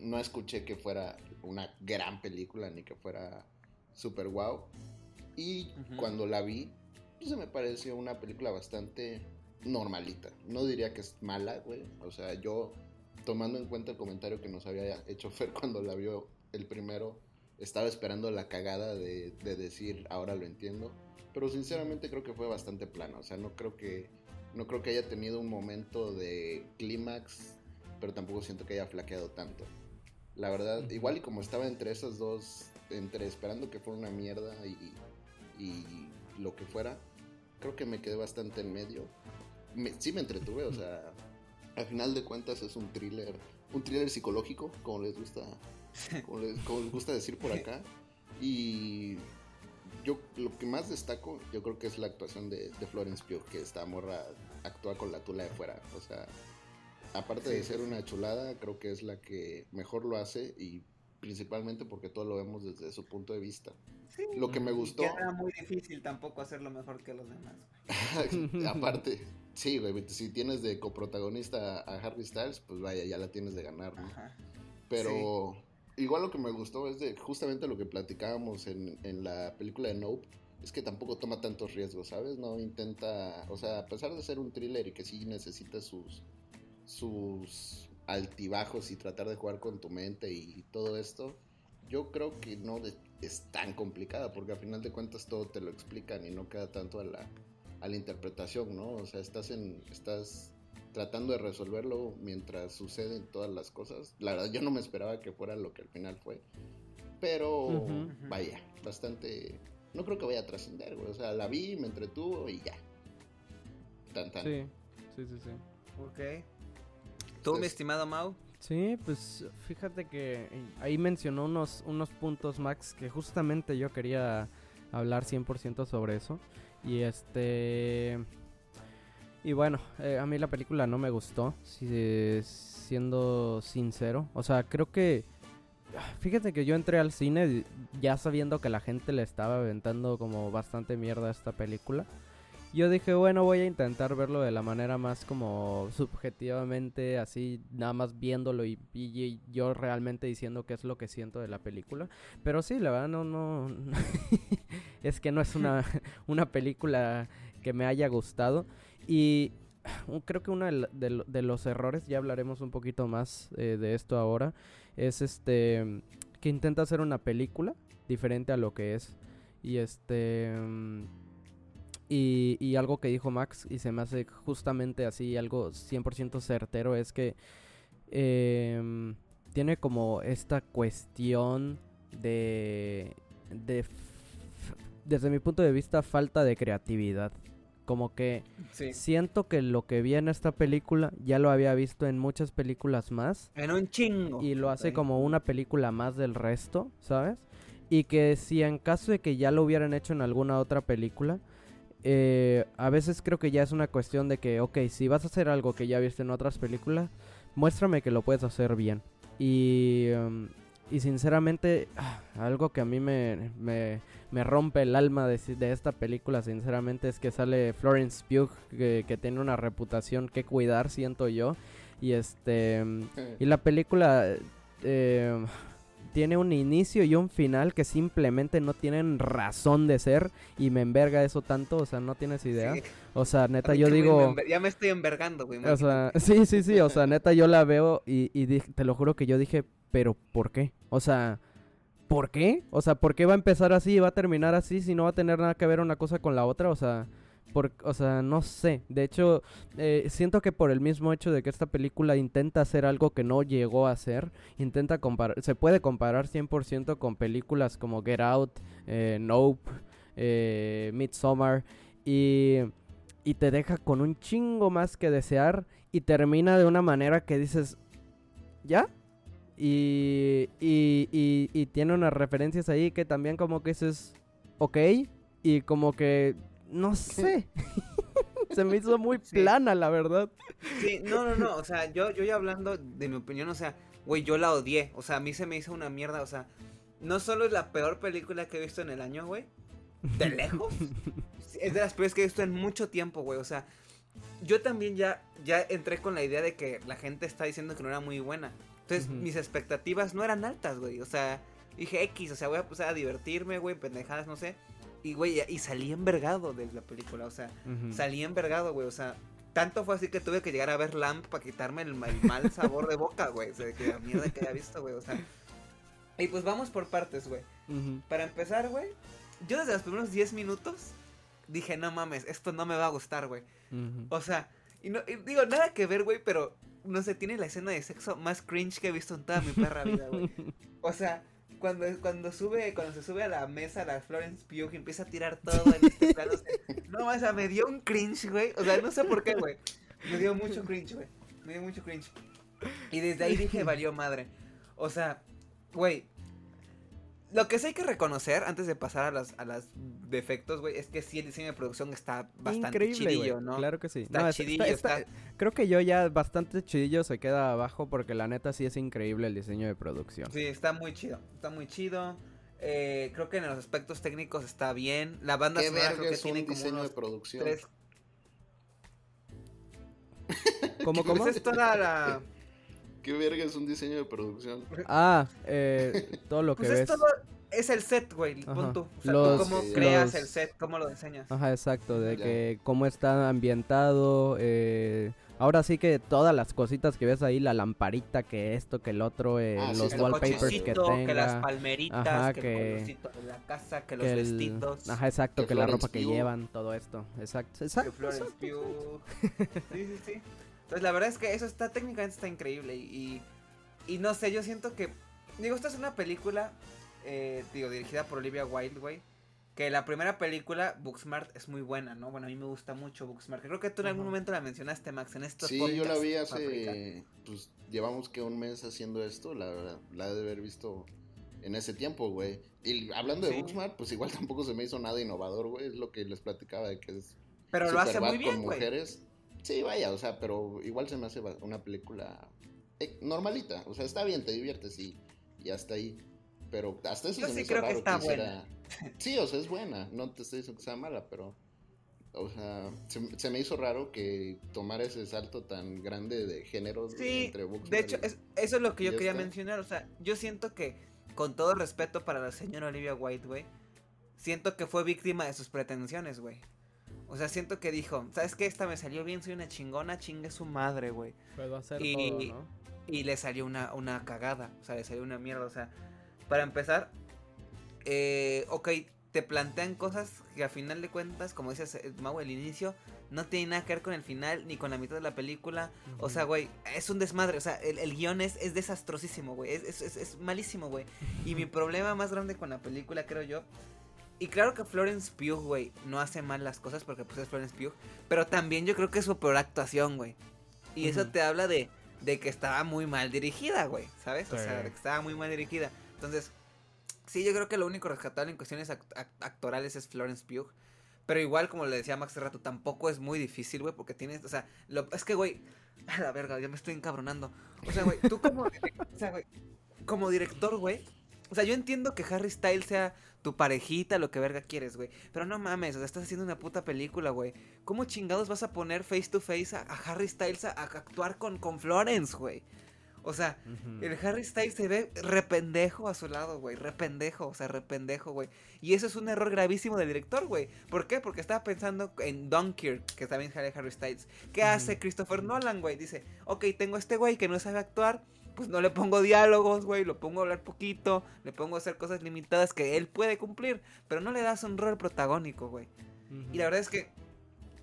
no escuché que fuera una gran película ni que fuera super wow. Y cuando la vi, se me pareció una película bastante normalita. No diría que es mala, güey. O sea, yo, tomando en cuenta el comentario que nos había hecho Fer cuando la vio el primero, estaba esperando la cagada de, decir, ahora lo entiendo. Pero sinceramente creo que fue bastante plano. O sea, no creo que, no creo que haya tenido un momento de clímax, pero tampoco siento que haya flaqueado tanto. La verdad, igual y como estaba entre esas dos, entre esperando que fuera una mierda y, y lo que fuera, creo que me quedé bastante en medio. sí me entretuve, o sea, al final de cuentas es un thriller, un thriller psicológico, como les gusta, [laughs] como les, gusta decir por acá. Y yo lo que más destaco, yo creo que es la actuación de, Florence Pugh, que esta morra actúa con la tula de fuera, o sea, aparte de ser una chulada, creo que es la que mejor lo hace y principalmente porque todo lo vemos desde su punto de vista lo que me gustó.
Era muy difícil tampoco hacerlo mejor que los demás. [laughs]
Aparte, sí, güey, si tienes de coprotagonista a Harry Styles, pues vaya, ya la tienes de ganar, ¿no? Pero igual lo que me gustó es de justamente lo que platicábamos en, en la película de Nope, es que tampoco toma tantos riesgos, ¿sabes? No intenta, o sea, a pesar de ser un thriller y que sí necesita sus sus altibajos y tratar de jugar con tu mente y todo esto, yo creo que no es tan complicada, porque al final de cuentas todo te lo explican y no queda tanto a la, a la interpretación, ¿no? O sea, estás, en, estás tratando de resolverlo mientras suceden todas las cosas. La verdad, yo no me esperaba que fuera lo que al final fue. Pero, vaya, bastante... No creo que vaya a trascender, güey. O sea, la vi, me entretuvo y ya. Tan, tan.
Sí, sí, sí, sí.
Ok. ¿Tú, mi estimado Mau?
Sí, pues fíjate que ahí mencionó unos, unos puntos, Max, que justamente yo quería hablar 100% sobre eso. Y este... Y bueno, eh, a mí la película no me gustó, si, siendo sincero. O sea, creo que... Fíjate que yo entré al cine ya sabiendo que la gente le estaba aventando como bastante mierda a esta película. Yo dije, bueno, voy a intentar verlo de la manera más como subjetivamente, así, nada más viéndolo y, yo realmente diciendo qué es lo que siento de la película. Pero sí, la verdad, no, no. [laughs] es que no es una, [laughs] una película que me haya gustado. Y creo que uno de, los errores, ya hablaremos un poquito más eh, de esto ahora, es este que intenta hacer una película diferente a lo que es. Y este y, algo que dijo Max, y se me hace justamente así algo 100% certero, es que em, tiene como esta cuestión de, de desde mi punto de vista, falta de creatividad. Como que siento que lo que vi en esta película ya lo había visto en muchas películas más.
En un chingo.
Y lo hace como una película más del resto, ¿sabes? Y que si en caso de que ya lo hubieran hecho en alguna otra película, eh, a veces creo que ya es una cuestión de que, ok, si vas a hacer algo que ya viste en otras películas, muéstrame que lo puedes hacer bien. Y, um, y sinceramente, ah, algo que a mí me, me, rompe el alma de, de, esta película, sinceramente, es que sale Florence Pugh, que, que tiene una reputación que cuidar, siento yo. Y este. Y la película. Eh, tiene un inicio y un final que simplemente no tienen razón de ser y me enverga eso tanto, o sea, no tienes idea. O sea, neta, yo digo...
ya me estoy envergando, güey.
O sea, sí, sí, sí, o sea, [laughs] neta, yo la veo y, y te lo juro que yo dije, pero ¿por qué? O sea... ¿Por qué? O sea, ¿por qué va a empezar así y va a terminar así si no va a tener nada que ver una cosa con la otra? O sea, o sea, no sé. De hecho, eh, siento que por el mismo hecho de que esta película intenta hacer algo que no llegó a hacer, intenta comparar, se puede comparar 100% con películas como Get Out, eh, Nope, eh, Midsommar, y, y te deja con un chingo más que desear y termina de una manera que dices, ¿ya? Y, y, y, y tiene unas referencias ahí que también como que dices, ok, y como que no sé. [laughs] Se me hizo muy plana, la verdad.
Sí, no, no, no. O sea, yo, yo ya hablando de mi opinión, o sea, güey, yo la odié. O sea, a mí se me hizo una mierda. O sea, no solo es la peor película que he visto en el año, güey. De [laughs] lejos. es de las peores que he visto en mucho tiempo, güey. O sea, yo también ya, ya entré con la idea de que la gente está diciendo que no era muy buena. Entonces, mis expectativas no eran altas, güey. O sea, dije X, o sea, voy a, pues, a divertirme, güey, pendejadas, no sé. Y, güey, y salí envergado de la película, o sea, salí envergado, güey, o sea, tanto fue así que tuve que llegar a ver Lamp para quitarme el, mal sabor de boca, güey, o sea, que la mierda que había visto, güey, o sea. Y pues vamos por partes, güey. Para empezar, güey, yo desde los primeros 10 minutos dije, no mames, esto no me va a gustar, güey. O sea, y, no, digo, nada que ver, güey, pero no sé, tiene la escena de sexo más cringe que he visto en toda mi perra vida, güey. [laughs] O sea, cuando, cuando sube, cuando se sube a la mesa la Florence Pugh y empieza a tirar todo en este plano. no, o sea, me dio un cringe, güey. O sea, no sé por qué, güey. Me dio mucho cringe, güey. Me dio mucho cringe. Y desde ahí dije, valió madre. O sea, güey, lo que sí hay que reconocer antes de pasar a las, a las defectos, güey, es que sí el diseño de producción está bastante Increíble, chidillo, ¿no?
Claro que sí.
Está chidillo, está,
Creo que yo ya bastante chidillo se queda abajo porque la neta sí es increíble el diseño de producción.
Sí, está muy chido, está muy chido. Eh, creo que en los aspectos técnicos está bien. La banda sonora creo que tiene como diseño de producción. Tres...
¿Cómo, [laughs] cómo?
Pues es toda la...
¿Qué verga es un diseño de producción?
Ah, eh, todo lo [laughs] que pues ves. Es, todo,
es el set, güey, punto. O sea, tú cómo creas el set, cómo lo diseñas.
Ajá, exacto, de que cómo está ambientado, eh, Ahora sí que todas las cositas que ves ahí, la lamparita, que esto, que el otro, eh, ah, los wallpapers que tenga.
Que las palmeritas, ajá, que, el de la casa, que, los vestidos.
Ajá, exacto, que, la ropa que llevan, todo esto. Exacto, exacto. [laughs]
sí, sí, sí. Entonces, la verdad es que eso está técnicamente está increíble. Y, y no sé, yo siento que. Digo, esta es una película, eh, digo, dirigida por Olivia Wilde, güey. Que la primera película, Booksmart, es muy buena, ¿no? Bueno, a mí me gusta mucho Booksmart. Creo que tú en algún momento la mencionaste, Max, en estos
Sí, yo la vi hace. Pues llevamos que un mes haciendo esto, la verdad. La de haber visto en ese tiempo, güey. Y hablando de Booksmart, pues igual [laughs] tampoco se me hizo nada innovador, güey. Es lo que les platicaba de que es.
Pero lo hace muy bien, con
mujeres. Sí, vaya, o sea, pero igual se me hace una película eh, normalita. O sea, está bien, te diviertes y, y hasta ahí. Pero hasta eso se me hizo raro que, hiciera... Sí, o sea, es buena. No te estoy diciendo que sea mala, pero. O sea, se, me hizo raro que tomara ese salto tan grande de géneros
entre Booksmart De hecho, eso es lo que yo quería mencionar. O sea, yo siento que con todo respeto para la señora Olivia White, güey, siento que fue víctima de sus pretensiones, güey. O sea, siento que dijo, ¿sabes qué? Esta me salió bien, soy una chingona, chingue su madre, güey.
Puedo hacer y, todo, ¿no?
Y le salió una, una cagada, o sea, le salió una mierda. O sea, para empezar, eh, ok, te plantean cosas que a final de cuentas, como dices, eh, Mau, el inicio, no tiene nada que ver con el final ni con la mitad de la película. O sea, güey, es un desmadre. O sea, el, el guion es, es desastrosísimo, güey. Es, es, es, malísimo, güey. Y mi [laughs] problema más grande con la película, creo yo. Y claro que Florence Pugh, güey, no hace mal las cosas porque pues es Florence Pugh. Pero también yo creo que es su peor actuación, güey. Y eso te habla de, de que estaba muy mal dirigida, güey. ¿Sabes? O sea, de que estaba muy mal dirigida. Entonces, sí, yo creo que lo único rescatable en cuestiones actorales es Florence Pugh. Pero igual, como le decía Max rato, tampoco es muy difícil, güey, porque tienes, o sea, lo, es que, güey, a la verga, ya me estoy encabronando. O sea, güey, tú como, [laughs] o sea, güey, como director, güey, o sea, yo entiendo que Harry Styles sea tu parejita, lo que verga quieres, güey. Pero no mames, o sea, estás haciendo una puta película, güey. ¿Cómo chingados vas a poner face to face a, Harry Styles a, a, actuar con, con Florence, güey? O sea, el Harry Styles se ve rependejo a su lado, güey. Rependejo, o sea, rependejo, güey. Y eso es un error gravísimo del director, güey. ¿Por qué? Porque estaba pensando en Dunkirk, que también sale Harry Styles. ¿Qué hace Christopher Nolan, güey? Dice, ok, tengo a este güey que no sabe actuar. Pues no le pongo diálogos, güey. Lo pongo a hablar poquito. Le pongo a hacer cosas limitadas que él puede cumplir. Pero no le das un rol protagónico, güey. Y la verdad es que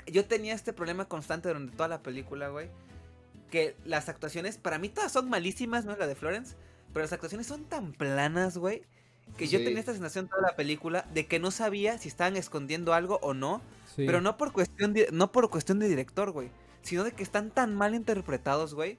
yo tenía este problema constante durante toda la película, güey que las actuaciones, para mí todas son malísimas, ¿no? La de Florence, pero las actuaciones son tan planas, güey, que yo tenía esta sensación toda la película de que no sabía si estaban escondiendo algo o no, pero no por cuestión de, no por cuestión de director, güey, sino de que están tan mal interpretados, güey,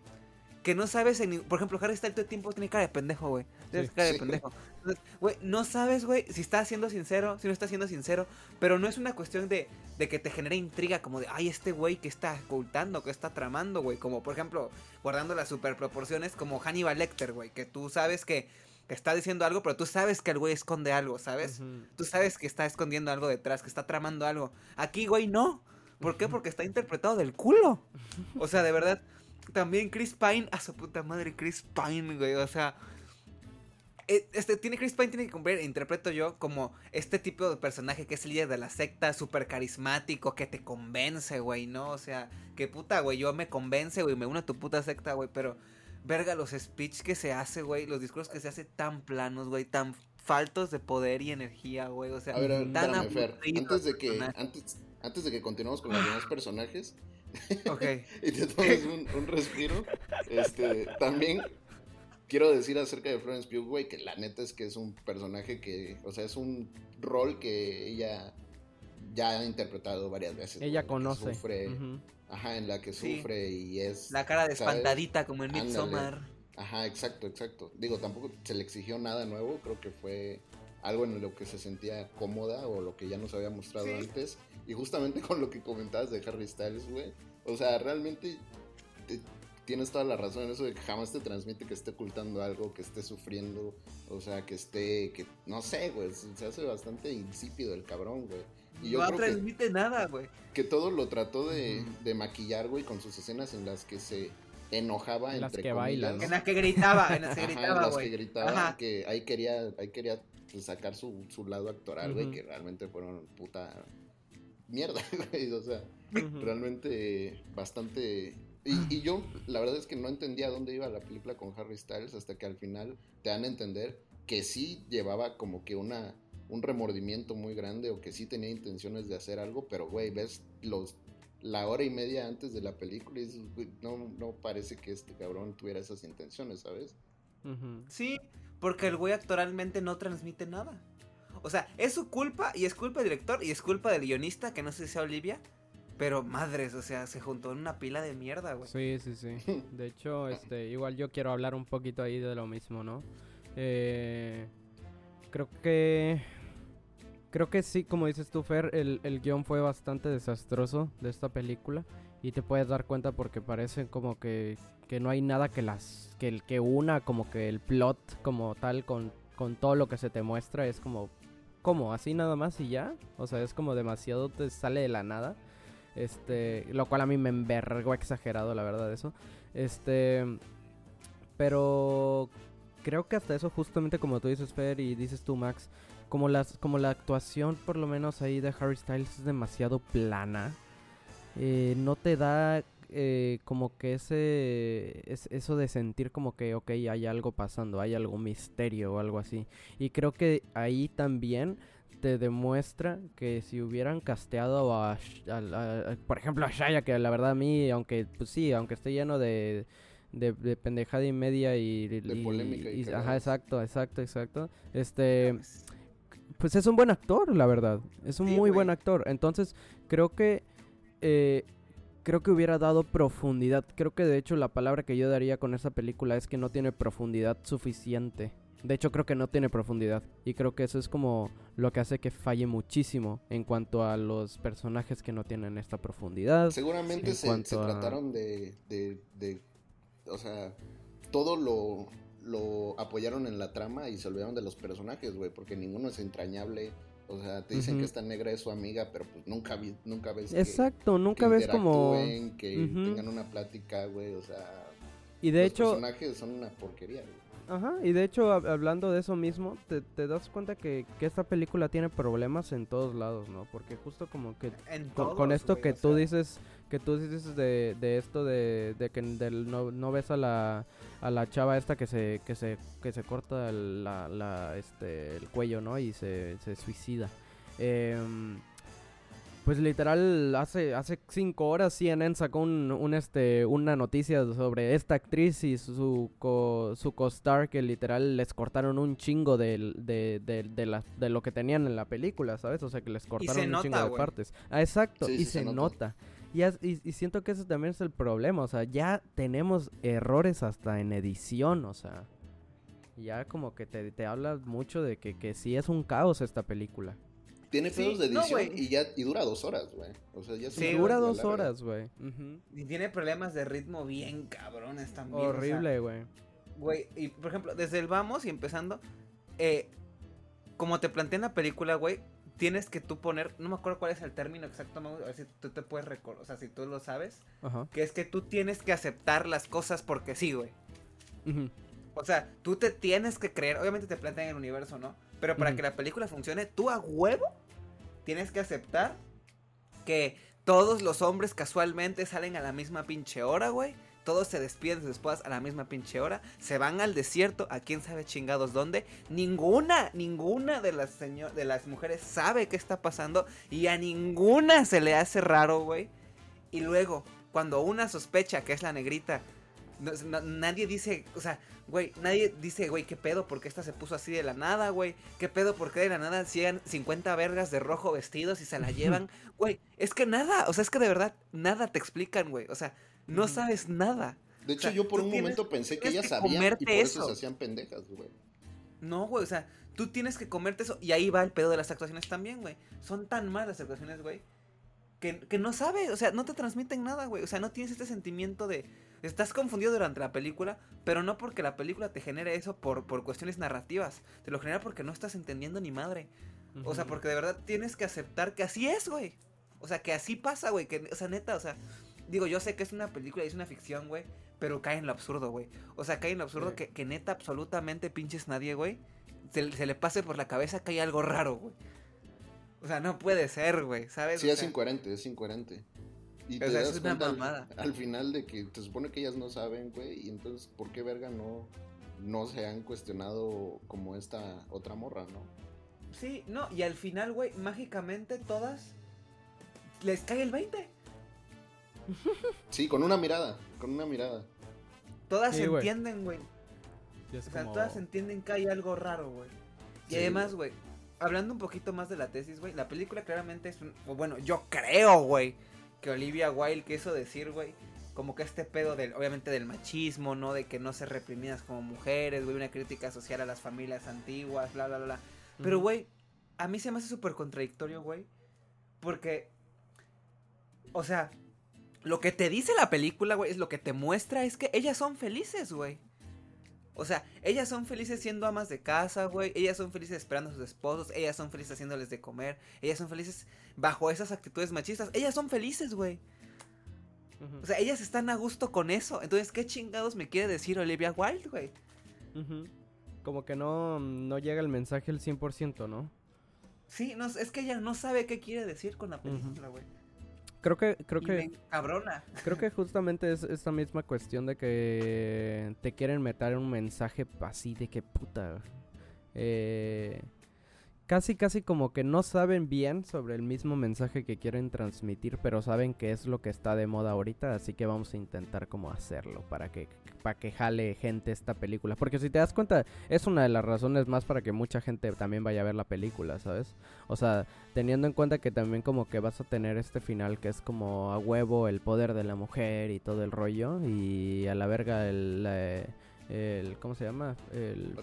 que no sabes, en, por ejemplo, Harry Styles todo el tiempo tiene cara de pendejo, güey. Tiene cara de pendejo. Entonces, güey, no sabes, güey, si está siendo sincero, si no está siendo sincero, pero no es una cuestión de, de que te genere intriga, como de, ay, este güey que está ocultando, que está tramando, güey. Como, por ejemplo, guardando las super proporciones, como Hannibal Lecter, güey, que tú sabes que, que, está diciendo algo, pero tú sabes que el güey esconde algo, ¿sabes? Tú sabes que está escondiendo algo detrás, que está tramando algo. Aquí, güey, no. ¿Por qué? Porque está interpretado del culo. O sea, de verdad también Chris Pine, a su puta madre, Chris Pine, güey, o sea. Eh, este, tiene Chris Pine tiene que cumplir, interpreto yo, como este tipo de personaje que es el líder de la secta, súper carismático, que te convence, güey, ¿no? O sea, que puta, güey, yo me convence, güey, me uno a tu puta secta, güey, pero, verga, los speech que se hace, güey, los discursos que se hace tan planos, güey, tan faltos de poder y energía, güey, o sea,
a ver, tan antes de que, antes, antes de que continuemos con los demás personajes,
Ok. [laughs]
y te tomes un, respiro. Este, también quiero decir acerca de Florence Pugh, güey, que la neta es que es un personaje que, o sea, es un rol que ella ya ha interpretado varias veces.
Ella conoce.
Sufre, Ajá, en la que sufre y es...
La cara de espantadita como en Midsommar.
Ajá, exacto, exacto. Digo, tampoco se le exigió nada nuevo, creo que fue algo en lo que se sentía cómoda o lo que ya nos había mostrado antes. Y justamente [laughs] con lo que comentabas de Harry Styles, güey. O sea, realmente tienes toda la razón en eso de que jamás te transmite que esté ocultando algo, que esté sufriendo, o sea, que esté, que no sé, güey, se hace bastante insípido el cabrón, güey.
Y yo no transmite nada, güey.
Que todo lo trató de, de maquillar, güey, con sus escenas en las que se enojaba en entre
las que
bailan. En las que gritaba, en las que gritaba,
güey. En las que gritaba, que ahí quería, ahí quería sacar su, su lado actoral, güey, que realmente fueron puta mierda, [laughs] güey. O sea, realmente bastante. Y, yo, la verdad es que no entendía dónde iba la película con Harry Styles hasta que al final te dan a entender que sí llevaba como que una un remordimiento muy grande o que sí tenía intenciones de hacer algo, pero güey, ves los la hora y media antes de la película y no, no parece que este cabrón tuviera esas intenciones, ¿sabes?
Sí, porque el güey actoralmente no transmite nada. O sea, es su culpa y es culpa del director y es culpa del guionista, que no sé si sea Olivia. Pero madres, o sea, se juntó en una pila de mierda, güey.
Sí, sí, sí. [laughs] De hecho, este, igual yo quiero hablar un poquito ahí de lo mismo, ¿no? Eh, Creo que Creo que sí, como dices tú, Fer, el, el guion fue bastante desastroso de esta película. Y te puedes dar cuenta porque parece como que, que no hay nada que las que, que una como que el plot como tal con, con todo lo que se te muestra es como como así nada más y ya o sea es como demasiado te sale de la nada. Este lo cual a mí me envergó exagerado la verdad eso. Este pero creo que hasta eso justamente como tú dices Fer y dices tú Max como, las, como la actuación, por lo menos ahí de Harry Styles, es demasiado plana. Eh, no te da eh, como que ese es, eso de sentir como que ok hay algo pasando hay algo misterio o algo así y creo que ahí también te demuestra que si hubieran casteado a, por ejemplo a Shaya que la verdad a mí aunque pues sí aunque esté lleno de de, pendejada y media y,
de polémica y,
ajá exacto exacto exacto este pues es un buen actor, la verdad. Es un muy buen actor. Entonces, creo que eh, creo que hubiera dado profundidad. Creo que de hecho la palabra que yo daría con esa película es que no tiene profundidad suficiente. De hecho, creo que no tiene profundidad. Y creo que eso es como lo que hace que falle muchísimo en cuanto a los personajes que no tienen esta profundidad.
Seguramente se, trataron de, de, de, O sea, todo lo, lo apoyaron en la trama y se olvidaron de los personajes, güey, porque ninguno es entrañable. O sea, te dicen que esta negra es su amiga, pero pues nunca, vi, nunca ves.
Exacto, nunca ves como.
Que tengan una plática, güey, o sea.
Y de
los
hecho.
Los personajes son una porquería, güey.
Ajá, y de hecho, hablando de eso mismo, te, te das cuenta que, que, esta película tiene problemas en todos lados, ¿no? Porque justo como que con, esto que tú dices, que tú dices de, de esto de, de que no, no, ves a la, a la chava esta que se, que se, que se corta la, la, este, el cuello, ¿no? Y se, se suicida. Eh, pues literal, hace, hace cinco horas CNN sacó un, un, este, una noticia sobre esta actriz y su, co, su co-star que literal les cortaron un chingo de, de, de, la, de, lo que tenían en la película, ¿sabes? O sea, que les cortaron un chingo de partes. Ah, exacto, y se, nota. Y, y, siento que eso también es el problema, o sea, ya tenemos errores hasta en edición, o sea. Ya como que te, te habla mucho de que, que sí es un caos esta película.
Tiene pedos de edición y ya y dura dos horas, güey. O sea, ya
sí, dura dos horas, güey.
Y tiene problemas de ritmo bien cabrones también.
Horrible, güey.
güey, y por ejemplo, desde el vamos y empezando, eh, como te planteé en la película, güey, tienes que tú poner, no me acuerdo cuál es el término exacto, a ver si tú te puedes recordar, o sea, si tú lo sabes, Ajá. que es que tú tienes que aceptar las cosas porque sí, güey. O sea, tú te tienes que creer, obviamente te plantean el universo, ¿no? Pero para que la película funcione, tú a huevo tienes que aceptar que todos los hombres casualmente salen a la misma pinche hora, güey. Todos se despiden de sus a la misma pinche hora. Se van al desierto, a quién sabe chingados dónde. Ninguna, ninguna de las, de las mujeres sabe qué está pasando. Y a ninguna se le hace raro, güey. Y luego, cuando una sospecha que es la negrita nadie dice, o sea, güey, nadie dice, güey, ¿qué pedo? ¿Por qué esta se puso así de la nada, güey? ¿Qué pedo? ¿Por qué de la nada siguen 50 vergas de rojo vestidos y se la [laughs] llevan? Güey, es que nada, o sea, es que de verdad nada te explican, güey. O sea, no sabes nada.
De hecho, yo por un momento pensé que ellas sabían y por eso. se hacían pendejas, güey.
No, güey, o sea, tú tienes que comerte eso. Y ahí va el pedo de las actuaciones también, güey. Son tan malas las actuaciones, güey, que, que no sabes, o sea, no te transmiten nada, güey. O sea, no tienes este sentimiento de Estás confundido durante la película, pero no porque la película te genere eso por, por cuestiones narrativas. Te lo genera porque no estás entendiendo ni madre. O sea, porque de verdad tienes que aceptar que así es, güey. O sea, que así pasa, güey. Que, o sea, neta, o sea, digo, yo sé que es una película y es una ficción, güey. Pero cae en lo absurdo, güey. O sea, cae en lo absurdo que, que, neta, absolutamente pinches nadie, güey. Se, se, le pase por la cabeza que hay algo raro, güey. O sea, no puede ser, güey, ¿sabes?
Sí, es incoherente, es incoherente. Y te das una mamada. Al, final de que te supone que ellas no saben, güey, y entonces, ¿por qué verga no, no se han cuestionado como esta otra morra, no?
Sí, no, y al final, güey, mágicamente todas les cae el 20. [laughs]
Sí, con una mirada, con una mirada.
Todas se entienden, güey. O sea, todas entienden que hay algo raro, güey. Y además, güey, hablando un poquito más de la tesis, güey, la película claramente es un... Bueno, yo creo, güey, que Olivia Wilde quiso decir, güey. Como que este pedo del, obviamente del machismo, ¿no? De que no se reprimidas como mujeres, güey, una crítica social a las familias antiguas, bla, bla, bla. Pero, güey, a mí se me hace súper contradictorio, güey. Porque, o sea, lo que te dice la película, güey, es lo que te muestra es que ellas son felices, güey. O sea, ellas son felices siendo amas de casa, güey. Ellas son felices esperando a sus esposos. Ellas son felices haciéndoles de comer. Ellas son felices bajo esas actitudes machistas. Ellas son felices, güey. O sea, ellas están a gusto con eso. Entonces, ¿qué chingados me quiere decir Olivia Wilde, güey?
Como que no, no llega el mensaje al 100%, ¿no?
Sí, no, es que ella no sabe qué quiere decir con la película, güey.
Creo que, creo que.
cabrona. [laughs]
Creo que justamente es esta misma cuestión de que te quieren meter un mensaje así de que puta. Eh, casi, casi como que no saben bien sobre el mismo mensaje que quieren transmitir, pero saben que es lo que está de moda ahorita, así que vamos a intentar como hacerlo para que, para que jale gente esta película. Porque si te das cuenta, es una de las razones más para que mucha gente también vaya a ver la película, ¿sabes? O sea, teniendo en cuenta que también como que vas a tener este final que es como a huevo el poder de la mujer y todo el rollo, y a la verga el... el ¿Cómo se llama? El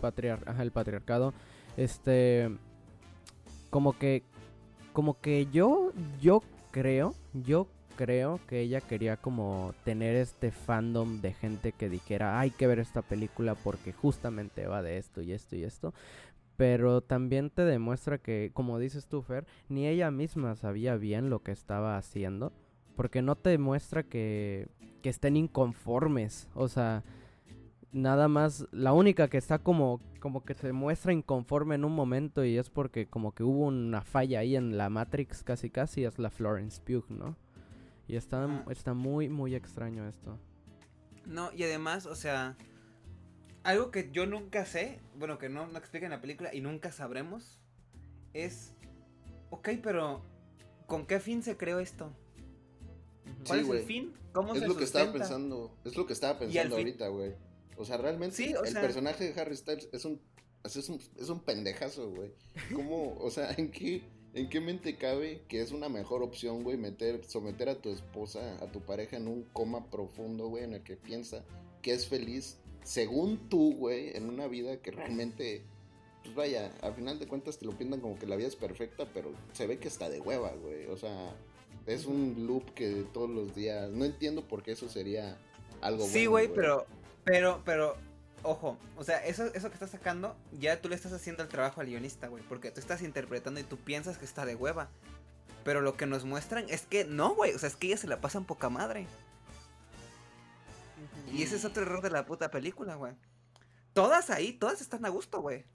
patriarcado.
ajá, el patriarcado este como que como que yo yo creo, yo creo que ella quería como tener este fandom de gente que dijera, hay que ver esta película porque justamente va de esto y esto y esto. Pero también te demuestra que, como dices tú, Fer, ni ella misma sabía bien lo que estaba haciendo. Porque no te demuestra que, que estén inconformes. O sea, nada más, la única que está como, como que se muestra inconforme en un momento y es porque como que hubo una falla ahí en la Matrix casi casi, es la Florence Pugh, ¿no? Y está, está muy, muy extraño esto.
No, y además, o sea, algo que yo nunca sé, bueno, que no, no explica en la película y nunca sabremos, es, ok, pero ¿con qué fin se creó esto? ¿Cuál es el fin?
¿Cómo es lo que estaba pensando, es lo que estaba pensando ahorita, güey. O sea, realmente el personaje de Harry Styles es un, es un, es un pendejazo, güey. ¿Cómo, o sea, en qué, en qué mente cabe que es una mejor opción, güey, meter, someter a tu esposa, a tu pareja en un coma profundo, güey, en el que piensa que es feliz, según tú, güey, en una vida que realmente pues vaya, al final de cuentas te lo pintan como que la vida es perfecta, pero se ve que está de hueva, güey. O sea, es un loop que todos los días. No entiendo por qué eso sería algo
sí, bueno. Sí, güey, pero pero, pero, ojo, o sea, eso, eso que estás sacando, ya tú le estás haciendo el trabajo al guionista, güey. Porque tú estás interpretando y tú piensas que está de hueva. Pero lo que nos muestran es que no, güey. O sea, es que ellas se la pasan poca madre. Y ese es otro error de la puta película, güey. Todas ahí, todas están a gusto, güey.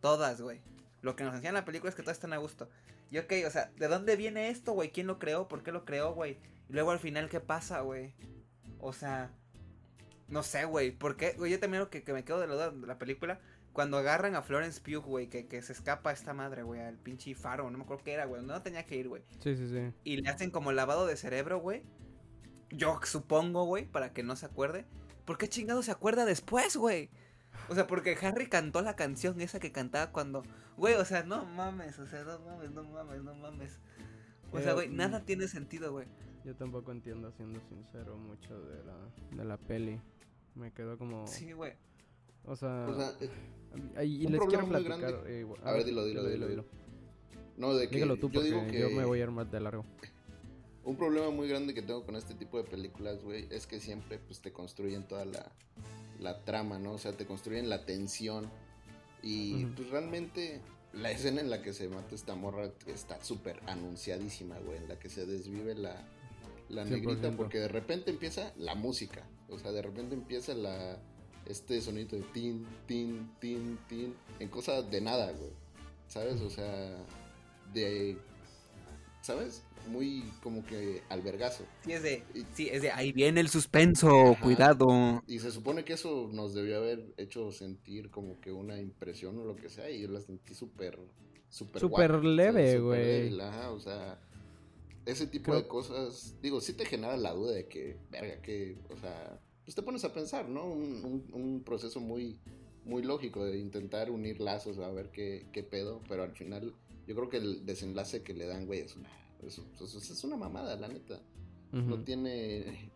Todas, güey. Lo que nos enseña la película es que todas están a gusto. Y ok, o sea, ¿de dónde viene esto, güey? ¿Quién lo creó? ¿Por qué lo creó, güey? Y luego al final, ¿qué pasa, güey? O sea, no sé, güey. ¿Por qué? Güey, yo también lo que, me quedo de la, de la película. Cuando agarran a Florence Pugh, güey, que, que se escapa a esta madre, güey, al pinche faro, no me acuerdo qué era, güey, no tenía que ir, güey.
Sí, sí, sí.
Y le hacen como lavado de cerebro, güey. Yo supongo, güey, para que no se acuerde. ¿Por qué chingado se acuerda después, güey? O sea, porque Harry cantó la canción esa que cantaba cuando. Güey, o sea, no mames, o sea, no mames, no mames, no mames. O sea, güey, nada mm. tiene sentido, güey.
Yo tampoco entiendo, siendo sincero, mucho de la, de la peli. Me quedó como.
Sí, güey.
O sea. O sea eh, y les quiero platicar.
Eh, a, ver, dilo, dilo, dilo, dilo,
No, de que. Dígalo tú, yo digo que. Yo me voy a armar de largo. [laughs]
Un problema muy grande que tengo con este tipo de películas, güey, es que siempre pues te construyen toda la, la trama, ¿no? O sea, te construyen la tensión. Y pues realmente la escena en la que se mata esta morra está súper anunciadísima, güey, en la que se desvive la, la negrita, porque de repente empieza la música. O sea, de repente empieza la este sonido de tin, tin, tin, tin, en cosas de nada, güey. ¿Sabes? O sea, de. ¿Sabes? Muy como que albergazo.
Sí, es de. Sí, es de ahí viene el suspenso, cuidado.
Y se supone que eso nos debió haber hecho sentir como que una impresión o lo que sea, y yo la sentí súper. Súper
Súper leve, güey.
O sea ese tipo de cosas, digo, sí te genera la duda de que, verga, que, o sea, pues te pones a pensar, ¿no? Un, un, proceso muy, muy lógico de intentar unir lazos a ver qué, qué, pedo, pero al final yo creo que el desenlace que le dan, güey, es una, es, una mamada, la neta. No tiene,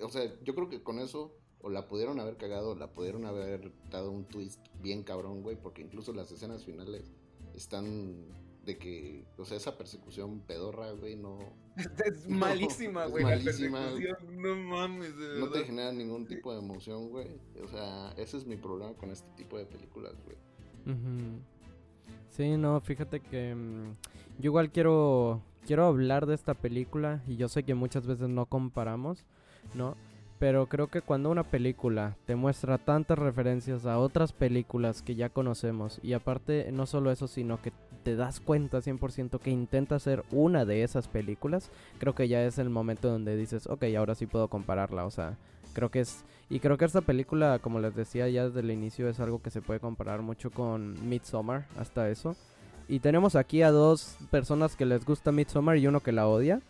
o sea, yo creo que con eso o la pudieron haber cagado, o la pudieron haber dado un twist bien cabrón, güey, porque incluso las escenas finales están de que, o sea, esa persecución pedorra, güey, no... [laughs]
Es malísima, güey. malísima. No mames,
No te genera ningún tipo de emoción, güey. O sea, ese es mi problema con este tipo de películas, güey.
Sí, no, fíjate que mm, yo igual quiero, quiero hablar de esta película y yo sé que muchas veces no comparamos, ¿no? Pero creo que cuando una película te muestra tantas referencias a otras películas que ya conocemos y aparte no solo eso, sino que te das cuenta 100% que intenta ser una de esas películas, creo que ya es el momento donde dices, ok, ahora sí puedo compararla, o sea, creo que es... Y creo que esta película, como les decía ya desde el inicio, es algo que se puede comparar mucho con Midsommar, hasta eso. Y tenemos aquí a dos personas que les gusta Midsommar y uno que la odia.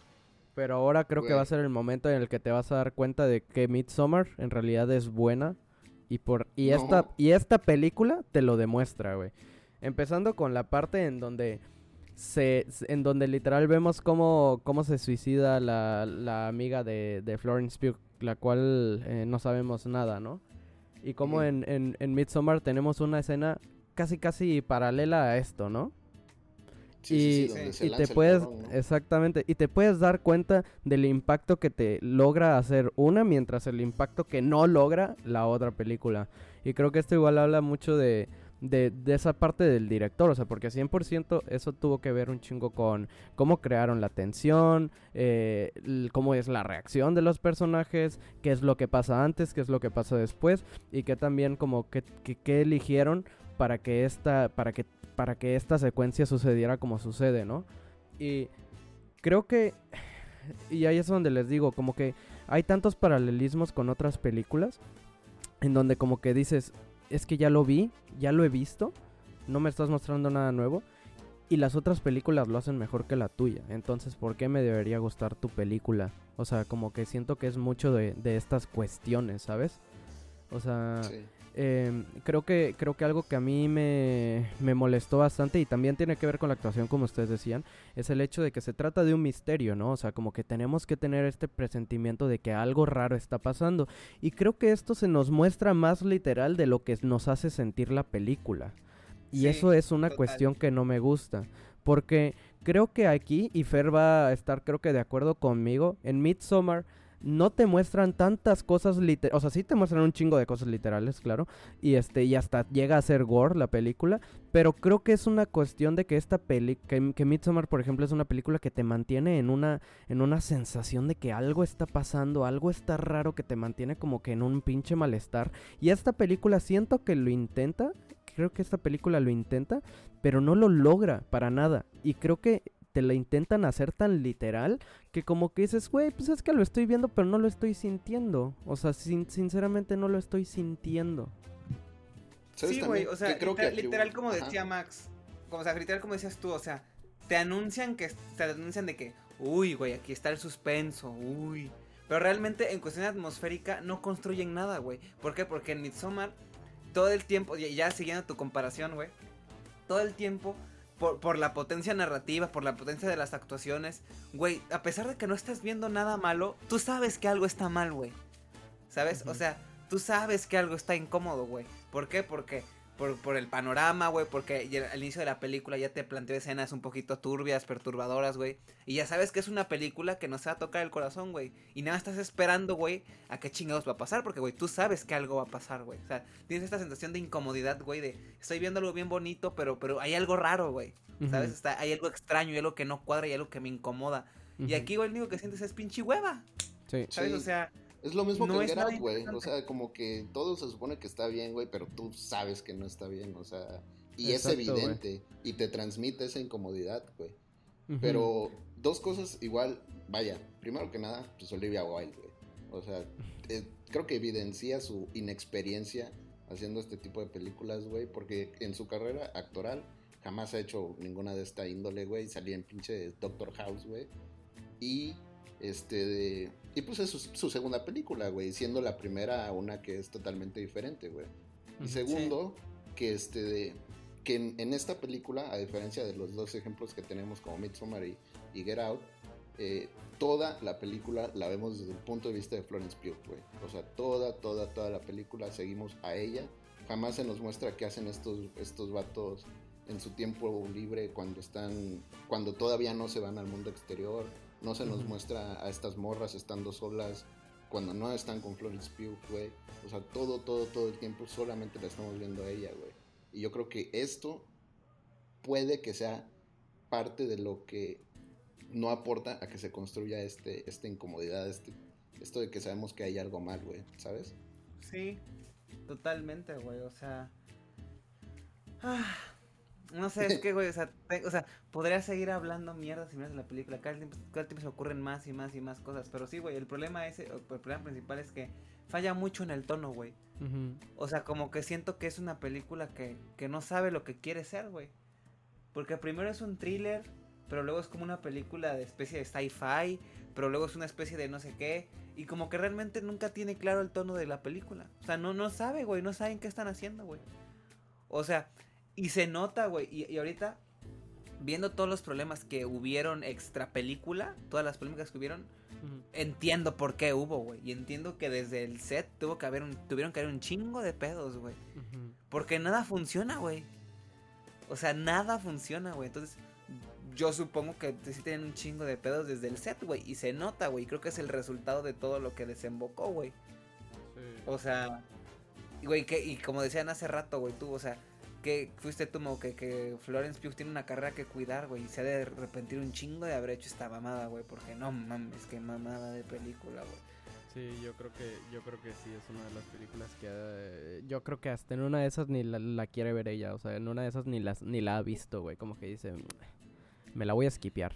Pero ahora creo que va a ser el momento en el que te vas a dar cuenta de que Midsommar en realidad es buena. Y por y esta y esta película te lo demuestra, güey. Empezando con la parte en donde se en donde literal vemos cómo, cómo se suicida la, la amiga de, de, Florence Pugh, la cual eh, no sabemos nada, ¿no? Y como en, en, en Midsommar tenemos una escena casi casi paralela a esto, ¿no? Y, te puedes, exactamente, y te puedes dar cuenta del impacto que te logra hacer una mientras el impacto que no logra la otra película. Y creo que esto igual habla mucho de, de, esa parte del director, o sea, porque 100% eso tuvo que ver un chingo con cómo crearon la tensión, eh, cómo es la reacción de los personajes, qué es lo que pasa antes, qué es lo que pasa después, y que también como que, que eligieron para que esta, para que para que esta secuencia sucediera como sucede, ¿no? Y creo que, y ahí es donde les digo, como que hay tantos paralelismos con otras películas, en donde como que dices, es que ya lo vi, ya lo he visto, no me estás mostrando nada nuevo, y las otras películas lo hacen mejor que la tuya, entonces ¿por qué me debería gustar tu película? O sea, como que siento que es mucho de, de estas cuestiones, ¿sabes? O sea... Em, creo que creo que algo que a mí me, me, molestó bastante y también tiene que ver con la actuación como ustedes decían es el hecho de que se trata de un misterio no o sea como que tenemos que tener este presentimiento de que algo raro está pasando. Y creo que esto se nos muestra más literal de lo que nos hace sentir la película. Y eso es una cuestión que no me gusta porque creo que aquí y Fer va a estar creo que de acuerdo conmigo en Midsommar no te muestran tantas cosas literales, o sea, sí te muestran un chingo de cosas literales, claro, y este y hasta llega a ser gore la película, pero creo que es una cuestión de que esta peli que, que Midsommar, por ejemplo, es una película que te mantiene en una en una sensación de que algo está pasando, algo está raro que te mantiene como que en un pinche malestar, y esta película siento que lo intenta, creo que esta película lo intenta, pero no lo logra para nada, y creo que te la intentan hacer tan literal que como que dices, güey, pues es que lo estoy viendo, pero no lo estoy sintiendo. O sea, sinceramente no lo estoy sintiendo.
Sí, güey, o sea, literal, como decía Max, como, o sea, literal como decías tú, o sea, te anuncian que, te anuncian de que, uy, güey, aquí está el suspenso, uy. Pero realmente en cuestión atmosférica no construyen nada, güey. ¿Por qué? Porque en Midsommar todo el tiempo, ya siguiendo tu comparación, güey, todo el tiempo por, la potencia narrativa, por la potencia de las actuaciones, güey, a pesar de que no estás viendo nada malo, tú sabes que algo está mal, güey. ¿Sabes? O sea, tú sabes que algo está incómodo, güey. ¿Por qué? Porque por, el panorama, güey, porque al inicio de la película ya te planteó escenas un poquito turbias, perturbadoras, güey. Y ya sabes que es una película que no se va a tocar el corazón, güey. Y nada estás esperando, güey, a qué chingados va a pasar, porque, güey, tú sabes que algo va a pasar, güey. O sea, tienes esta sensación de incomodidad, güey, de estoy viendo algo bien bonito, pero, pero hay algo raro, güey. ¿Sabes? Está, hay algo extraño, hay algo que no cuadra y algo que me incomoda. Y aquí, güey, lo único que sientes es pinche hueva.
Sí.
¿Sabes? O sea,
es lo mismo que el Get Out, güey. O sea, como que todo se supone que está bien, güey, pero tú sabes que no está bien, o sea. Y es evidente. Y te transmite esa incomodidad, güey. Pero dos cosas igual, vaya, primero que nada, pues Olivia Wilde, güey. O sea, eh, creo que evidencia su inexperiencia haciendo este tipo de películas, güey, porque en su carrera actoral jamás ha hecho ninguna de esta índole, güey. Salía en pinche Doctor House, güey. Y este de, y pues es su, segunda película, güey, siendo la primera una que es totalmente diferente, güey. Y segundo, que este de, que en, esta película, a diferencia de los dos ejemplos que tenemos como Midsommar y, Get Out, eh, toda la película la vemos desde el punto de vista de Florence Pugh, güey. O sea, toda, toda, toda la película seguimos a ella. Jamás se nos muestra qué hacen estos, estos vatos en su tiempo libre cuando están, cuando todavía no se van al mundo exterior. No se nos muestra a estas morras estando solas cuando no están con Florence Pugh, güey. O sea, todo, todo, todo el tiempo solamente la estamos viendo a ella, güey. Y yo creo que esto puede que sea parte de lo que no aporta a que se construya este, esta incomodidad, este, esto de que sabemos que hay algo mal, güey, ¿sabes?
Sí, totalmente, güey, o sea... Ah, no sé, es que, güey, o sea, o sea, podría seguir hablando mierda si miras la película. Cada tiempo, cada tiempo se ocurren más y más y más cosas. Pero sí, güey, el problema es, el problema principal es que falla mucho en el tono, güey. O sea, como que siento que es una película que, que no sabe lo que quiere ser, güey. Porque primero es un thriller, pero luego es como una película de especie de sci-fi, pero luego es una especie de no sé qué, y como que realmente nunca tiene claro el tono de la película. O sea, no, no sabe, güey, no saben qué están haciendo, güey. O sea, y se nota, güey, y, ahorita, viendo todos los problemas que hubieron extra película, todas las polémicas que hubieron, entiendo por qué hubo, güey. Y entiendo que desde el set tuvo que haber un, tuvieron que haber un chingo de pedos, güey. Porque nada funciona, güey. O sea, nada funciona, güey. Entonces, yo supongo que sí tienen un chingo de pedos desde el set, güey. Y se nota, güey. Creo que es el resultado de todo lo que desembocó, güey. O sea, güey, que, y como decían hace rato, güey, tú, o sea, que fuiste tú, como que, que Florence Pugh tiene una carrera que cuidar, güey. Y se ha de arrepentir un chingo de haber hecho esta mamada, güey. Porque no mames, que mamada de película, güey.
Sí, yo creo que yo creo que sí es una de las películas que eh, yo creo que hasta en una de esas ni la, la, quiere ver ella, o sea, en una de esas ni las ni la ha visto, güey, como que dice, me la voy a skipear.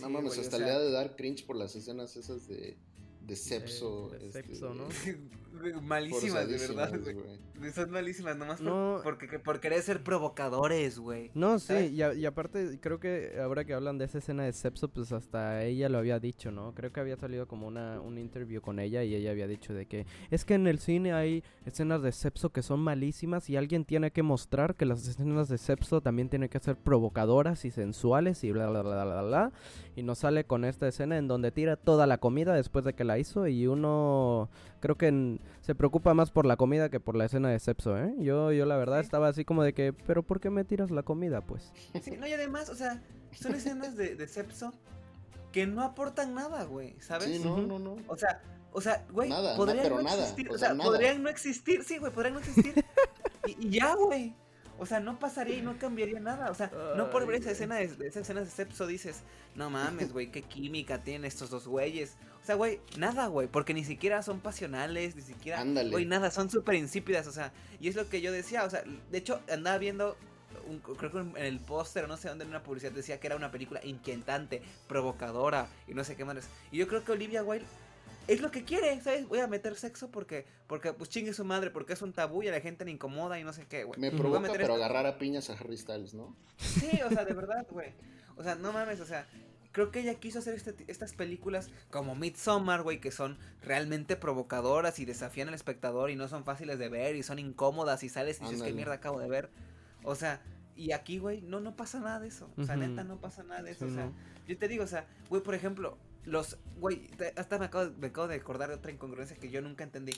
No mames, hasta le ha de dar cringe por las escenas esas de, de Cepso.
De, este, Cepso, ¿no? [laughs]
malísimas, de verdad, güey. Son malísimas, nomás por, porque, por querer ser provocadores, güey.
No, sí, y, y, aparte creo que ahora que hablan de esa escena de Cepso, pues hasta ella lo había dicho, ¿no? Creo que había salido como una, un interview con ella y ella había dicho de que es que en el cine hay escenas de Cepso que son malísimas y alguien tiene que mostrar que las escenas de Cepso también tienen que ser provocadoras y sensuales y bla, bla, bla, bla, bla. Y nos sale con esta escena en donde tira toda la comida después de que la hizo y uno creo que se preocupa más por la comida que por la escena de Cepso, ¿eh? Yo, yo la verdad estaba así como de que, pero ¿por qué me tiras la comida, pues?
Sí, no, y además, o sea, son escenas de, de Cepso que no aportan nada, güey, ¿sabes?
Sí, no, no, no.
O sea, o sea, güey, podrían no existir, o sea, podrían no existir, sí, güey, podrían no existir. [laughs] y, y ya, güey. O sea, no pasaría y no cambiaría nada. O sea, no por ver esa escena de, esa escena de Cepso dices, no mames, güey, qué química tienen estos dos güeyes. O sea, güey, nada, güey, porque ni siquiera son pasionales, ni siquiera, güey, nada, son súper insípidas, o sea, y es lo que yo decía, o sea, de hecho, andaba viendo un, creo que en el póster, no sé dónde en una publicidad decía que era una película inquietante, provocadora y no sé qué más. Y yo creo que Olivia Wilde es lo que quiere, ¿sabes? Voy a meter sexo porque, porque pues chingue su madre, porque es un tabú y a la gente le incomoda y no sé qué, güey.
Me provoca, pero agarrar a piñas a Harry Styles, ¿no?
Sí, o sea, de verdad, güey. O sea, no mames, o sea, creo que ella quiso hacer este, estas películas como Midsommar, güey, que son realmente provocadoras y desafían al espectador y no son fáciles de ver y son incómodas y sales y dices, ¿qué mierda acabo de ver? O sea, y aquí, güey, no, no pasa nada de eso. O sea, neta, no pasa nada de eso. o sea, yo te digo, o sea, güey, por ejemplo, los, güey, hasta me acabo, me acabo de acordar de otra incongruencia que yo nunca entendí.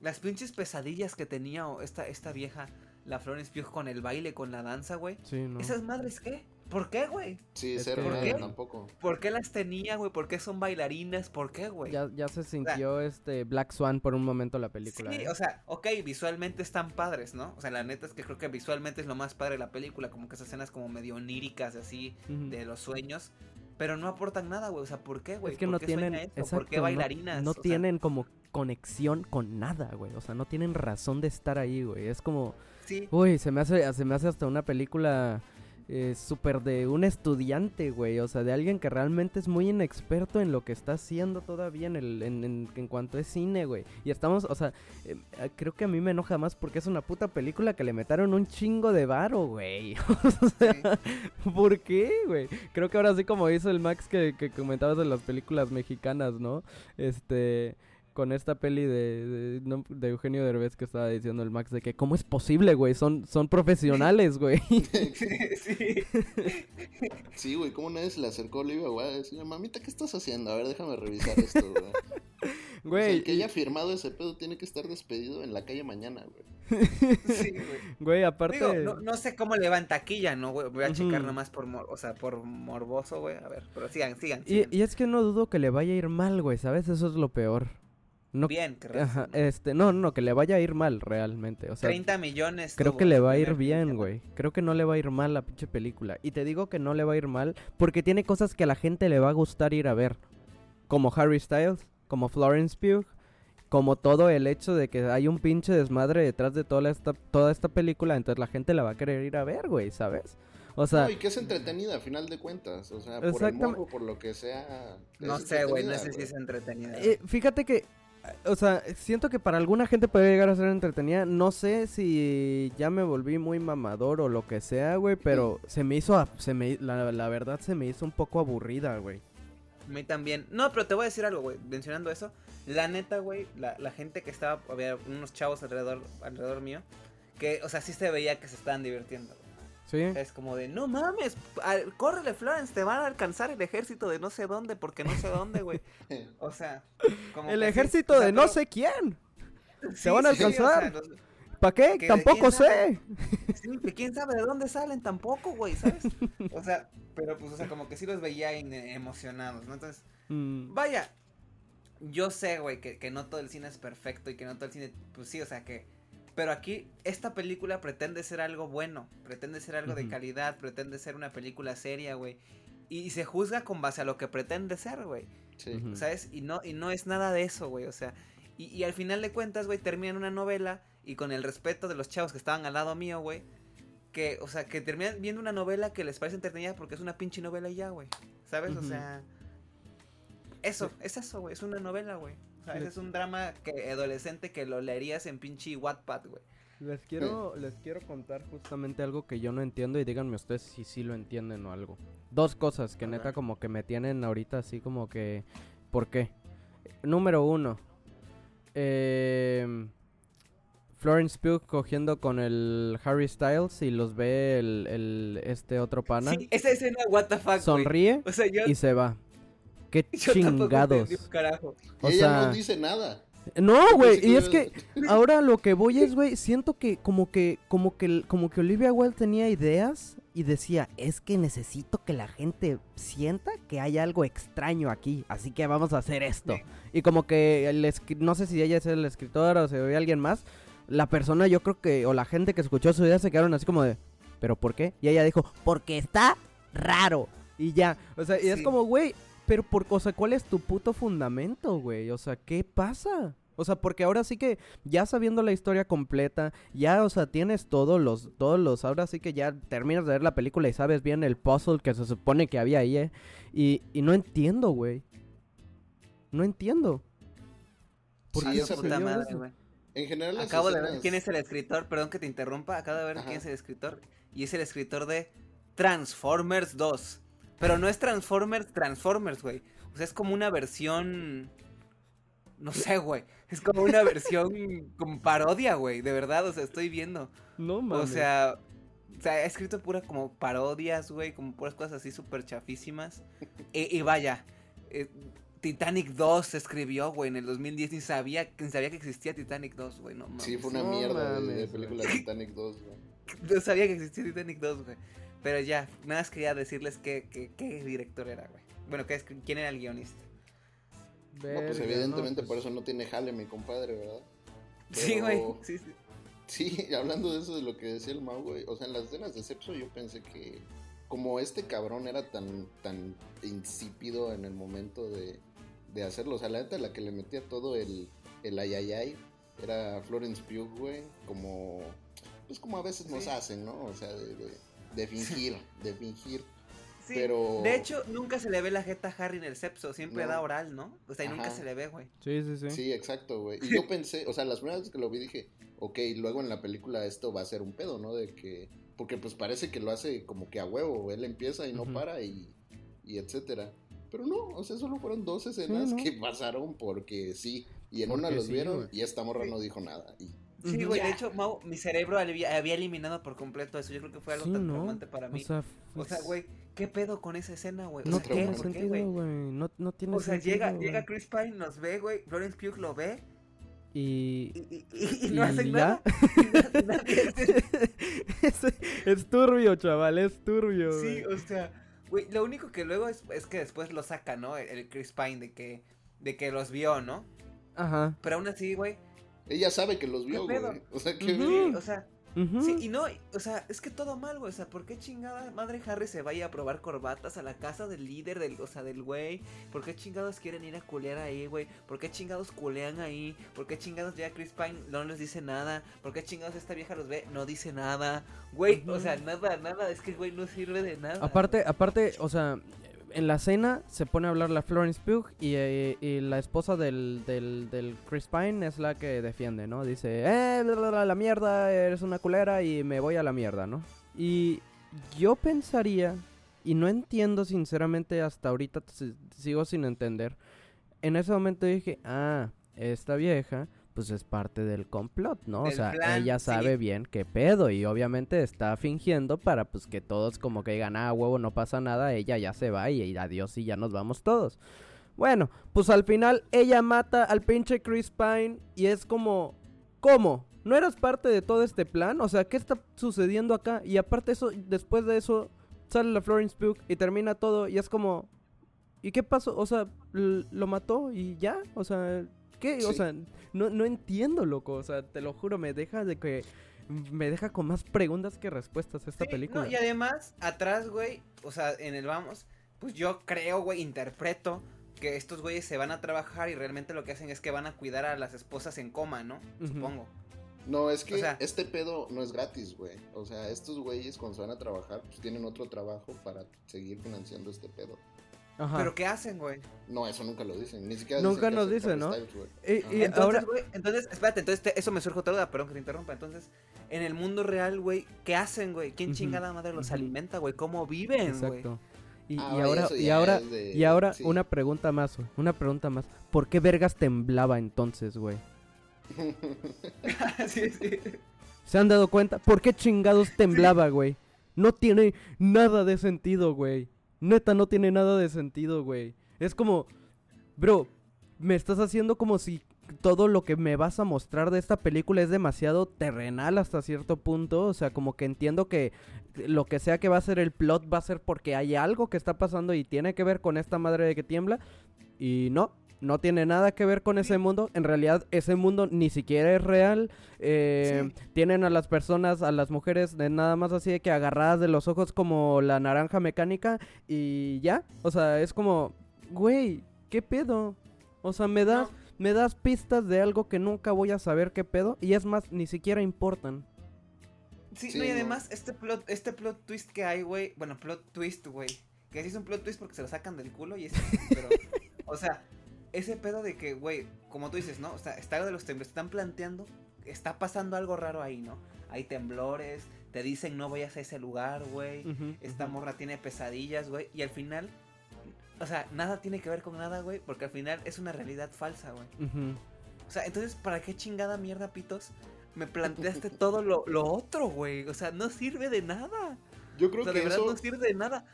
Las pinches pesadillas que tenía esta, esta vieja, la Florence Pugh, con el baile, con la danza, güey.
Sí, no.
¿Esas madres qué? ¿Por qué, güey?
Sí, cero, ¿Por qué? tampoco.
¿Por qué las tenía, güey? ¿Por qué son bailarinas? ¿Por qué, güey?
Ya, ya se sintió este Black Swan por un momento la película.
Sí,
¿eh?
o sea, ok, visualmente están padres, ¿no? O sea, la neta es que creo que visualmente es lo más padre de la película, como que esas escenas como medio oníricas, así, de los sueños. Pero no aportan nada, güey. O sea, ¿por qué, güey?
Es que no tienen. ¿Por qué bailarinas? No, tienen como conexión con nada, güey. O sea, no tienen razón de estar ahí, güey. Es como. Sí. Uy, se me hace, se me hace hasta una película eh, súper de un estudiante, güey. O sea, de alguien que realmente es muy inexperto en lo que está haciendo todavía en, el, en, en, cuanto es cine, güey. Y estamos, o sea, em, eh, creo que a mí me enoja más porque es una puta película que le metieron un chingo de varo, güey. [laughs] o sea, ¿por qué, güey? Creo que ahora sí como hizo el Max que, que comentabas de las películas mexicanas, ¿no? Este con esta peli de, de, Eugenio Derbez que estaba diciendo el Max de que cómo es posible, güey, son, son profesionales, güey. [laughs]
sí. [laughs] [laughs] sí, güey, ¿cómo nadie se le acercó a Olivia, güey? Decía, mamita, ¿qué estás haciendo? A ver, déjame revisar esto, güey. Güey. el que haya firmado ese pedo tiene que estar despedido en la calle mañana, güey.
sí, güey. Güey, aparte.
no, sé cómo le van taquilla, ¿no, güey? Voy a checar nomás por, o sea, por morboso, güey. A ver, pero sigan, sigan.
Y, y, es que no dudo que le vaya a ir mal, güey, ¿sabes? Eso es lo peor.
No, bien,
Ajá, este, no, no, que le vaya a ir mal realmente. O sea,
30 millones.
Creo que le va a ir bien, güey. Creo que no le va a ir mal la pinche película. Y te digo que no le va a ir mal porque tiene cosas que a la gente le va a gustar ir a ver. Como Harry Styles, como Florence Pugh, como todo el hecho de que hay un pinche desmadre detrás de toda esta, toda esta película. Entonces la gente la va a querer ir a ver, güey, ¿sabes? O sea,
no, y que es entretenida a final de cuentas. O sea, por el morbo, por lo que sea.
No sé, güey, no sé si es entretenida.
Eh, fíjate que o sea, siento que para alguna gente puede llegar a ser entretenida. No sé si ya me volví muy mamador o lo que sea, güey, pero se me hizo, se me, la, verdad se me hizo un poco aburrida, güey.
A mí también. No, pero te voy a decir algo, güey, mencionando eso. La neta, güey, la, la gente que estaba, había unos chavos alrededor, alrededor mío, que, o sea, sí se veía que se estaban divirtiendo. Es como de, no mames, córrele Florence, te van a alcanzar el ejército de no sé dónde, porque no sé dónde, güey. [laughs] O sea,
como El ejército de no sé quién. Se van a alcanzar. ¿Para qué? Tampoco sé.
Sí, quién sabe de dónde salen tampoco, güey, ¿sabes? O sea, pero pues, o sea, como que sí los veía emocionados, ¿no? Entonces, mm. vaya, yo sé, güey, que, que no todo el cine es perfecto y que no todo el cine, pues sí, o sea, que pero aquí esta película pretende ser algo bueno, pretende ser algo de calidad, pretende ser una película seria, güey. Y, se juzga con base a lo que pretende ser, güey. Sí. ¿Sabes? Y no, y no es nada de eso, güey. O sea, y, al final de cuentas, güey, termina en una novela y con el respeto de los chavos que estaban al lado mío, güey. Que, o sea, que terminan viendo una novela que les parece entretenida porque es una pinche novela y ya, güey. ¿Sabes? O sea... Eso, es eso, güey. Es una novela, güey ese es un drama que, adolescente que lo leerías en pinche Wattpad, güey.
Les quiero, les quiero contar justamente algo que yo no entiendo y díganme ustedes si sí lo entienden o algo. Dos cosas que neta como que me tienen ahorita así como que... ¿Por qué? Número uno. Eh, Florence Pugh cogiendo con el Harry Styles y los ve el, este otro pana. Sí,
esa escena, what the fuck,
Sonríe y se va. Qué [laughs] chingados.
O ella no dice nada.
No, güey, y es que ahora lo que voy es, [laughs] güey, siento que como que como que como que Olivia Wilde tenía ideas y decía, "Es que necesito que la gente sienta que hay algo extraño aquí, así que vamos a hacer esto." Y como que el no sé si ella es el escritor o se ve alguien más, la persona yo creo que o la gente que escuchó su idea se quedaron así como de, "¿Pero por qué?" Y ella dijo, "Porque está raro." Y ya, o sea, y es como, güey, pero, por, o sea, ¿cuál es tu puto fundamento, güey? O sea, ¿qué pasa? O sea, porque ahora sí que ya sabiendo la historia completa, ya, o sea, tienes todos los, todos los, ahora sí que ya terminas de ver la película y sabes bien el puzzle que se supone que había ahí, ¿eh? Y, y no entiendo, güey. No entiendo.
¿Por sí, esa puta madre, güey. En general, Acabo de ver quién es el escritor, perdón que te interrumpa, acabo de ver quién es el escritor. Y es el escritor de Transformers 2. Pero no es Transformers, Transformers, güey. O sea, es como una versión. No sé, güey. Es como una versión [laughs] como parodia, güey. De verdad, o sea, estoy viendo. No mames. O sea, o sea, ha escrito pura como parodias, güey. Como puras cosas así súper chafísimas. y, vaya. Eh, Titanic 2 se escribió, güey, en el 2010 y sabía, sabía que existía Titanic 2, güey, no mames.
Sí, fue una mierda de, película Titanic 2, güey. [laughs]
No sabía que existía Titanic 2, güey. Pero ya, nada más quería decirles qué, qué, director era, güey. Bueno, ¿qué, quién era el guionista.
no, pues evidentemente pues por eso no tiene jale mi compadre, ¿verdad?
Sí, güey, sí, sí.
Sí, [laughs] hablando de eso, de lo que decía el Mau, güey. O sea, en las escenas de sexo yo pensé que como este cabrón era tan, tan insípido en el momento de, de hacerlo. O sea, la neta la que le metía todo el, el ayayay era Florence Pugh, güey. Como, pues como a veces nos hacen, ¿no? O sea, de de [laughs] fingir, de fingir. Sí, pero...
de hecho, nunca se le ve la jeta a Harry en el sepso, siempre da oral, ¿no? O sea, y nunca se le ve, güey.
Sí, sí, sí.
Sí, exacto, güey. Y yo [laughs] pensé, o sea, las primeras veces que lo vi dije, ok, luego en la película esto va a ser un pedo, ¿no? De que, porque pues parece que lo hace como que a huevo, él empieza y no para y, y etcétera. Pero no, o sea, solo fueron dos escenas que pasaron porque sí. Y en una los vieron y esta morra no dijo nada. Y...
Sí, güey, de hecho, Mau, mi cerebro había, eliminado por completo eso. Yo creo que fue algo tan traumante para mí. O sea, güey, ¿qué pedo con esa escena, güey?
No tiene sentido, güey. No, no tiene
O sea, llega, llega Chris Pine, nos ve, güey. Florence Pugh lo ve.
Y,
y, y, no hacen [laughs] nada.
es, es, turbio, chaval, es turbio.
Sí, o sea, güey, lo único que luego es, es que después lo saca, ¿no? El, Chris Pine de que, de que los vio, ¿no?
Ajá.
Pero aún así, güey.
Ella sabe que los vio, güey. O sea, que.
o sea, Sí, y no, o sea, es que todo mal, güey. O sea, ¿por qué chingada madre Harry se vaya a probar corbatas a la casa del líder, del, o sea, del güey? ¿Por qué chingados quieren ir a culear ahí, güey? ¿Por qué chingados culean ahí? ¿Por qué chingados ya Chris Pine no les dice nada? ¿Por qué chingados esta vieja los ve? No dice nada. Güey, o sea, nada, nada. Es que güey no sirve de nada.
Aparte, aparte, o sea, en la cena se pone a hablar la Florence Pugh eh, y, la esposa del, del, Chris Pine es la que defiende, ¿no? Dice, eh, la, mierda, eres una culera y me voy a la mierda, ¿no? Y yo pensaría, y no entiendo sinceramente hasta ahorita, sigo sin entender, en ese momento dije, ah, esta vieja pues es parte del complot, ¿no? o sea, ella sabe bien qué pedo y obviamente está fingiendo para pues que todos como que digan, ah, huevo, no pasa nada, ella ya se va y adiós y ya nos vamos todos. Bueno, pues al final ella mata al pinche Chris Pine y es como, ¿cómo? ¿No eras parte de todo este plan? O sea, ¿qué está sucediendo acá? Y aparte eso, después de eso, sale la Florence Pugh y termina todo y es como, ¿y qué pasó? O sea, lo mató y ya, o sea, ¿Qué? O sea, no, no entiendo, loco. O sea, te lo juro, me deja de que. Me deja con más preguntas que respuestas esta película.
y además, atrás, güey, o sea, en el vamos, pues yo creo, güey, interpreto que estos güeyes se van a trabajar y realmente lo que hacen es que van a cuidar a las esposas en coma, ¿no? Supongo.
No, es que este pedo no es gratis, güey. O sea, estos güeyes cuando se van a trabajar, pues tienen otro trabajo para seguir financiando este pedo.
¿Pero qué hacen, güey?
No, eso nunca lo dicen. Ni siquiera
Nunca nos dicen, ¿no?
y, entonces, ahora... güey, entonces, espérate, entonces eso me surge otra duda, perdón que te interrumpa. Entonces, en el mundo real, güey, ¿qué hacen, güey? ¿Quién chingada madre los alimenta, güey? ¿Cómo viven, güey? Exacto.
Y, ah, ahora, y ahora, y ahora una pregunta más, güey. Una pregunta más. ¿Por qué vergas temblaba entonces, güey? [laughs]
sí, sí.
¿Se han dado cuenta? ¿Por qué chingados temblaba, güey? No tiene nada de sentido, güey. Neta, no tiene nada de sentido, güey. Es como, bro, me estás haciendo como si todo lo que me vas a mostrar de esta película es demasiado terrenal hasta cierto punto. O sea, como que entiendo que lo que sea que va a ser el plot va a ser porque hay algo que está pasando y tiene que ver con esta madre de que tiembla. Y no, no tiene nada que ver con ese mundo. En realidad, ese mundo ni siquiera es real. Eh, tienen a las personas, a las mujeres, de nada más así de que agarradas de los ojos como la naranja mecánica y ya. O sea, es como, güey, ¿qué pedo? O sea, me das, me das pistas de algo que nunca voy a saber qué pedo. Y es más, ni siquiera importan.
Sí, no, y además, este plot, este plot twist que hay, güey. Bueno, plot twist, güey. Que sí es un plot twist porque se lo sacan del culo y es. Pero, [laughs] o sea, ese pedo de que, güey, como tú dices, ¿no? O sea, está de los temblores, están planteando, está pasando algo raro ahí, ¿no? Hay temblores, te dicen no vayas a ese lugar, güey. Esta morra tiene pesadillas, güey. Y al final, o sea, nada tiene que ver con nada, güey, porque al final es una realidad falsa, güey. O sea, entonces, ¿para qué chingada mierda, pitos? Me planteaste [laughs] todo lo, otro, güey. O sea, no sirve de nada.
Yo creo que
de
verdad
no sirve de nada.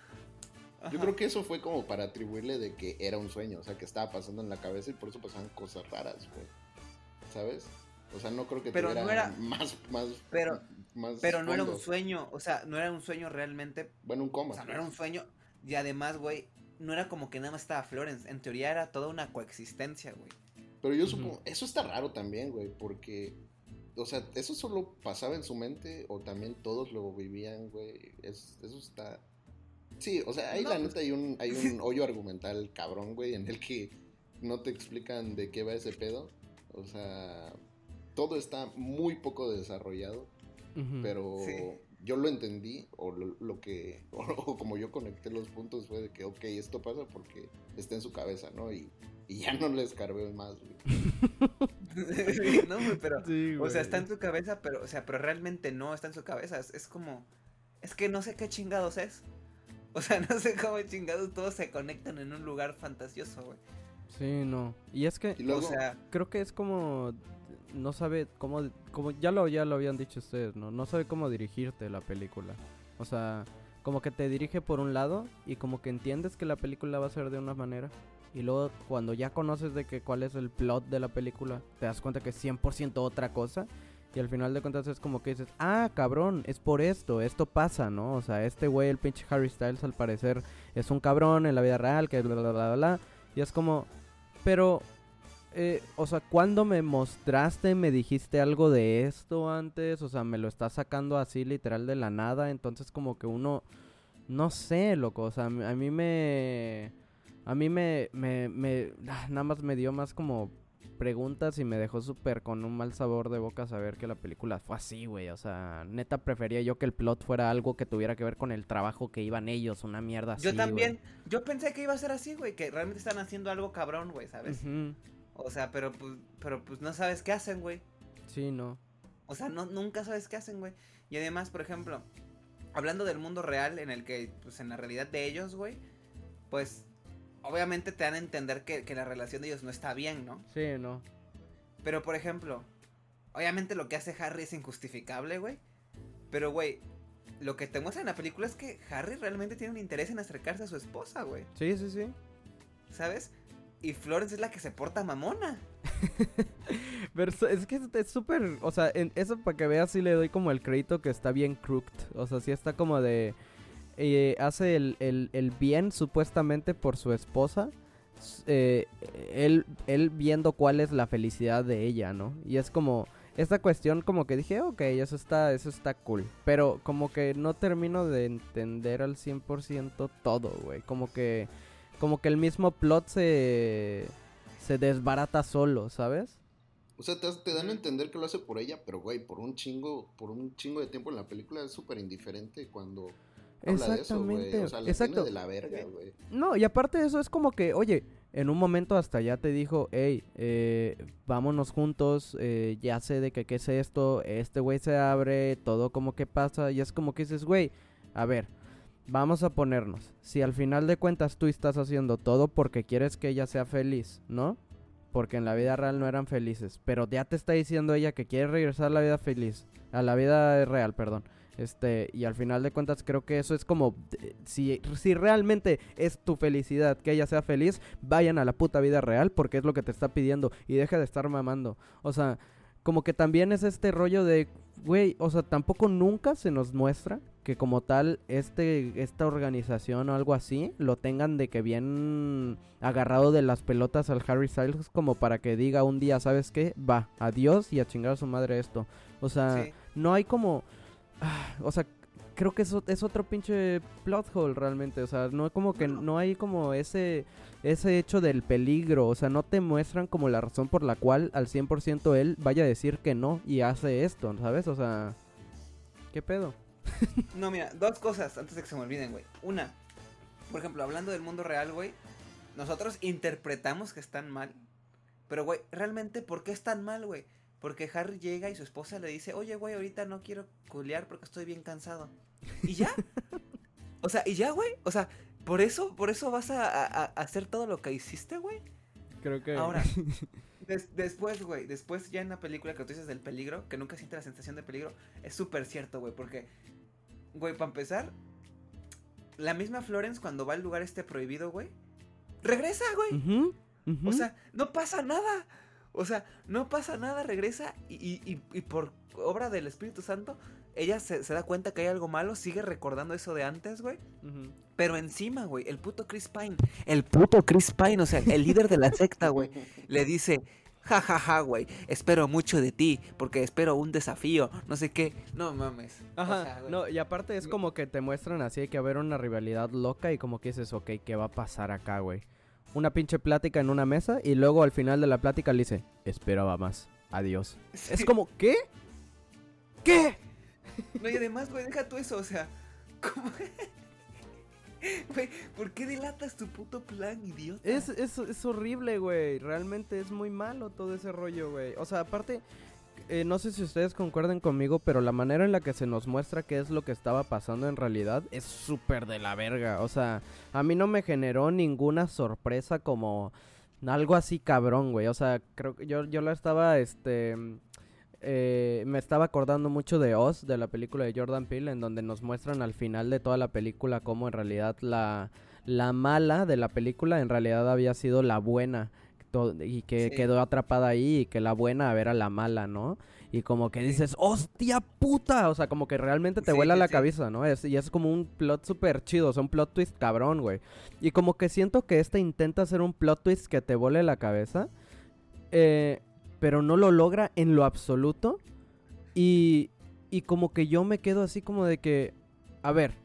Yo creo que eso fue como para atribuirle de que era un sueño, o sea, que estaba pasando en la cabeza y por eso pasaban cosas raras, güey. ¿Sabes? O sea, no creo que
pero no era
más, más,
pero, pero no era un sueño, o sea, no era un sueño realmente.
Bueno, un coma.
O sea, no era un sueño. Y además, güey, no era como que nada más estaba Florence. En teoría era toda una coexistencia, güey.
Pero yo supongo, eso está raro también, güey, porque, o sea, eso solo pasaba en su mente o también todos lo vivían, güey. eso está, Sí, o sea, ahí la pues neta hay un, hay un [laughs] hoyo argumental cabrón, güey, en el que no te explican de qué va ese pedo. O sea, todo está muy poco desarrollado, pero yo lo entendí, o lo, que, [laughs] o, como yo conecté los puntos fue de que, ok, esto pasa porque está en su cabeza, ¿no? Y, ya no le escarbé más, güey. [laughs]
no, pero, o sea, está en su cabeza, pero, o sea, pero realmente no está en su cabeza, es como, es que no sé qué chingados es. [laughs] O sea, no sé cómo chingados todos se conectan en un lugar fantasioso, güey.
Sí, no. Y es que, o sea, creo que es como no sabe cómo, como ya lo, ya lo habían dicho ustedes, ¿no? No sabe cómo dirigirte la película. O sea, como que te dirige por un lado y como que entiendes que la película va a ser de una manera. Y luego cuando ya conoces de que cuál es el plot de la película, te das cuenta que es 100% otra cosa. Y al final de cuentas es como que dices, ah, cabrón, es por esto, esto pasa, ¿no? O sea, este güey, el pinche Harry Styles, al parecer es un cabrón en la vida real, que bla, bla, bla, bla. Y es como, pero eh, o sea, ¿cuándo me mostraste, me dijiste algo de esto antes? O sea, me lo estás sacando así literal de la nada. Entonces como que uno, no sé, loco. O sea, a mí me... A mí me, me, ah, nada más me dio más como preguntas y me dejó súper con un mal sabor de boca saber que la película fue así, güey. O sea, neta prefería yo que el plot fuera algo que tuviera que ver con el trabajo que iban ellos, una mierda así.
Yo también, yo pensé que iba a ser así, güey, que realmente están haciendo algo cabrón, güey, ¿sabes? O sea, pero pues, pero pues no sabes qué hacen, güey.
Sí, no.
O sea, no, nunca sabes qué hacen, güey. Y además, por ejemplo, hablando del mundo real en el que, pues en la realidad de ellos, güey, pues obviamente te dan a entender que, que la relación de ellos no está bien, ¿no?
Sí, no.
Pero, por ejemplo, obviamente lo que hace Harry es injustificable, güey. Pero, güey, lo que te muestra en la película es que Harry realmente tiene un interés en acercarse a su esposa, güey.
Sí, sí, sí.
¿Sabes? Y Florence es la que se porta mamona. [laughs]
Pero es que es súper. O sea, en eso para que veas, sí le doy como el crédito que está bien crooked. O sea, sí está como de. Eh, hace el, bien supuestamente por su esposa. Eh, él, él viendo cuál es la felicidad de ella, ¿no? Y es como. Esta cuestión como que dije, ok, eso está, eso está cool. Pero como que no termino de entender al 100% todo, güey. Como que como que el mismo plot se, se desbarata solo, ¿sabes?
O sea, te, dan a entender que lo hace por ella, pero güey, por un chingo, por un chingo de tiempo en la película es súper indiferente cuando Exactamente. Exacto. de la verga, güey.
No, y aparte de eso es como que, oye, en un momento hasta ya te dijo, hey, eh, vámonos juntos, eh, ya sé de que qué es esto, este güey se abre, todo como que pasa, y es como que dices, güey, a ver, vamos a ponernos, si al final de cuentas tú estás haciendo todo porque quieres que ella sea feliz, ¿no? Porque en la vida real no eran felices, pero ya te está diciendo ella que quiere regresar a la vida feliz, a la vida real, perdón. Este, y al final de cuentas creo que eso es como si, si realmente es tu felicidad que ella sea feliz, vayan a la puta vida real porque es lo que te está pidiendo y deja de estar mamando. O sea, como que también es este rollo de, güey, o sea, tampoco nunca se nos muestra que como tal este esta organización o algo así lo tengan de que bien agarrado de las pelotas al Harry Styles como para que diga un día, ¿sabes qué? Va, adiós y a chingar a su madre esto. O sea, no hay como ah, [sighs] o sea, creo que eso es otro pinche plot hole realmente, o sea, no como que no hay como ese ese hecho del peligro, o sea, no te muestran como la razón por la cual al 100% él vaya a decir que no y hace esto, ¿sabes? O sea, ¿qué pedo? [laughs]
no, mira, dos cosas antes de que se me olviden, güey. Una, por ejemplo, hablando del mundo real, güey, nosotros interpretamos que están mal. Pero, güey, realmente, ¿por qué están mal, güey? Porque Harry llega y su esposa le dice, oye, güey, ahorita no quiero culear porque estoy bien cansado. ¿Y ya? [laughs] o sea, ¿y ya, güey? O sea, ¿por eso, por eso vas a, hacer todo lo que hiciste, güey?
Creo que...
Ahora, [laughs] después, güey, después ya en la película que tú dices del peligro, que nunca siente la sensación de peligro, es súper cierto, güey, porque Güey, para empezar, la misma Florence cuando va al lugar este prohibido, güey, regresa, güey. O sea, no pasa nada. O sea, no pasa nada, regresa y, por obra del Espíritu Santo, ella se, da cuenta que hay algo malo, sigue recordando eso de antes, güey. Pero encima, güey, el puto Chris Pine, el puto Chris Pine, o sea, el líder de la secta, güey, le dice, Ja, ja, ja, güey. Espero mucho de ti porque espero un desafío. No sé qué. No mames.
Ajá. no, y aparte es como que te muestran así que haber una rivalidad loca y como que dices, ok, ¿qué va a pasar acá, güey? Una pinche plática en una mesa y luego al final de la plática le dice, esperaba más. Adiós. Es como, ¿qué? ¿Qué?
No, y además, güey, deja tú eso, o sea, ¿cómo? [laughs] Güey, ¿por qué delatas tu puto plan, idiota?
Es, es, es horrible, güey. Realmente es muy malo todo ese rollo, güey. O sea, aparte, eh, no sé si ustedes concuerden conmigo, pero la manera en la que se nos muestra qué es lo que estaba pasando en realidad es súper de la verga. O sea, a mí no me generó ninguna sorpresa como Algo así cabrón, güey. O sea, creo que yo, yo la estaba, este... Eh, me estaba acordando mucho de Oz, de la película de Jordan Peele, en donde nos muestran al final de toda la película cómo en realidad la, la mala de la película en realidad había sido la buena y que quedó atrapada ahí y que la buena era la mala, ¿no? Y como que dices, hostia puta, o sea, como que realmente te vuela la cabeza, ¿no? Es, y es como un plot súper chido, o sea, un plot twist cabrón, güey. Y como que siento que este intenta hacer un plot twist que te vuele la cabeza, eh, pero no lo logra en lo absoluto. Y, y como que yo me quedo así como de que, a ver,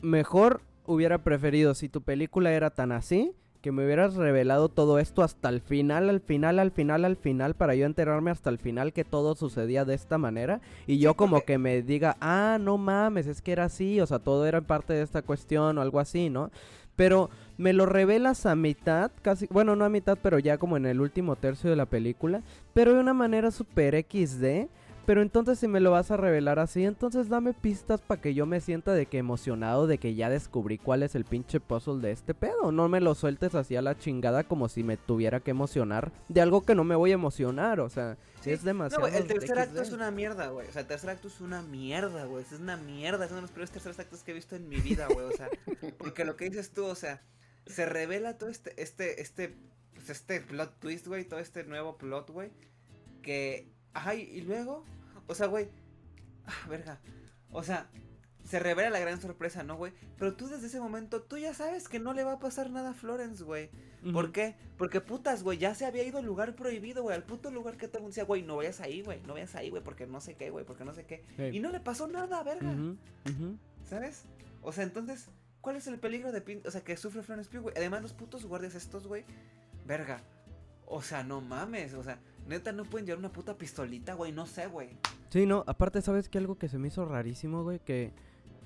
mejor hubiera preferido si tu película era tan así que me hubieras revelado todo esto hasta el final, al final, al final, al final, para yo enterarme hasta el final que todo sucedía de esta manera. Y yo como que me diga, ah, no mames, es que era así, o sea, todo era parte de esta cuestión o algo así, ¿no? Pero me lo revelas a mitad, casi, bueno, no a mitad, pero ya como en el último tercio de la película, pero de una manera super XD pero entonces si me lo vas a revelar así, entonces dame pistas para que yo me sienta de que emocionado de que ya descubrí cuál es el pinche puzzle de este pedo. No me lo sueltes así a la chingada como si me tuviera que emocionar de algo que no me voy a emocionar, o sea, es demasiado.
No, el tercer acto es una mierda, güey. O sea, el tercer acto es una mierda, güey. Es una mierda, es uno de los peores terceros actos que he visto en mi vida, güey. O sea, [laughs] porque lo que dices tú, o sea, se revela todo este, este, este, pues este plot twist, güey, todo este nuevo plot, güey, que Ay, y luego, o sea, güey, ah, verga, o sea, se revela la gran sorpresa, ¿no, güey? Pero tú desde ese momento, tú ya sabes que no le va a pasar nada a Florence, güey. ¿Por qué? Porque putas, güey, ya se había ido al lugar prohibido, güey, al puto lugar que todo el mundo decía, güey, no vayas ahí, güey, no vayas ahí, güey, porque no sé qué, güey, porque no sé qué. Y no le pasó nada, verga. ¿Sabes? O sea, entonces, ¿cuál es el peligro de, o sea, que sufre Florence Pugh, güey? Además, los putos guardias estos, güey, verga. O sea, no mames, o sea, Neta, no pueden llevar una puta pistolita, güey. No sé, güey.
Sí, no. Aparte, ¿sabes qué? Algo que se me hizo rarísimo, güey. Que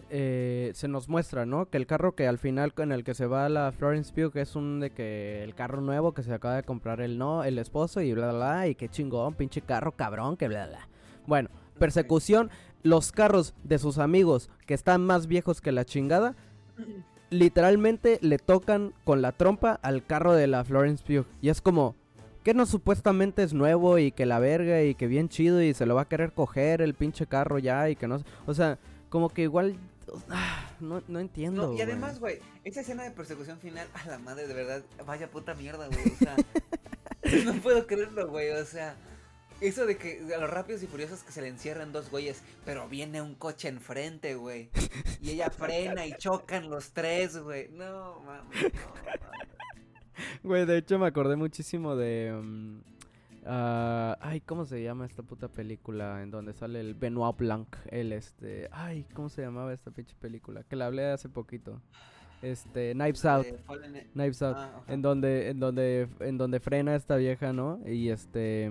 eh, se nos muestra, ¿no? Que el carro que al final en el que se va la Florence Pugh que es un de que el carro nuevo que se acaba de comprar el no, el esposo y bla bla bla y qué chingón, pinche carro cabrón, que bla bla. Bueno, persecución, los carros de sus amigos que están más viejos que la chingada, [clears throat] literalmente le tocan con la trompa al carro de la Florence Pugh y es como que no supuestamente es nuevo y que la verga y que bien chido y se lo va a querer coger el pinche carro ya y que no... O sea, como que igual... Ah, no, no entiendo.
y además, güey, esa escena de persecución final, a la madre, de verdad, vaya puta mierda, güey. O sea, [laughs] no puedo creerlo, güey. O sea, eso de que a los rápidos y furiosos que se le encierran dos güeyes, pero viene un coche enfrente, güey. Y ella frena y chocan los tres, güey. No, mames, no, mames.
Güey, de hecho me acordé muchísimo de... Mm, ah, ay, ¿cómo se llama esta puta película en donde sale el Benoit Blanc? El este... Ay, ¿cómo se llamaba esta pinche película? Que la hablé hace poquito. Este, Knives Out. Knives Out. Ah, en donde, en donde, en donde frena esta vieja, ¿no? Y este...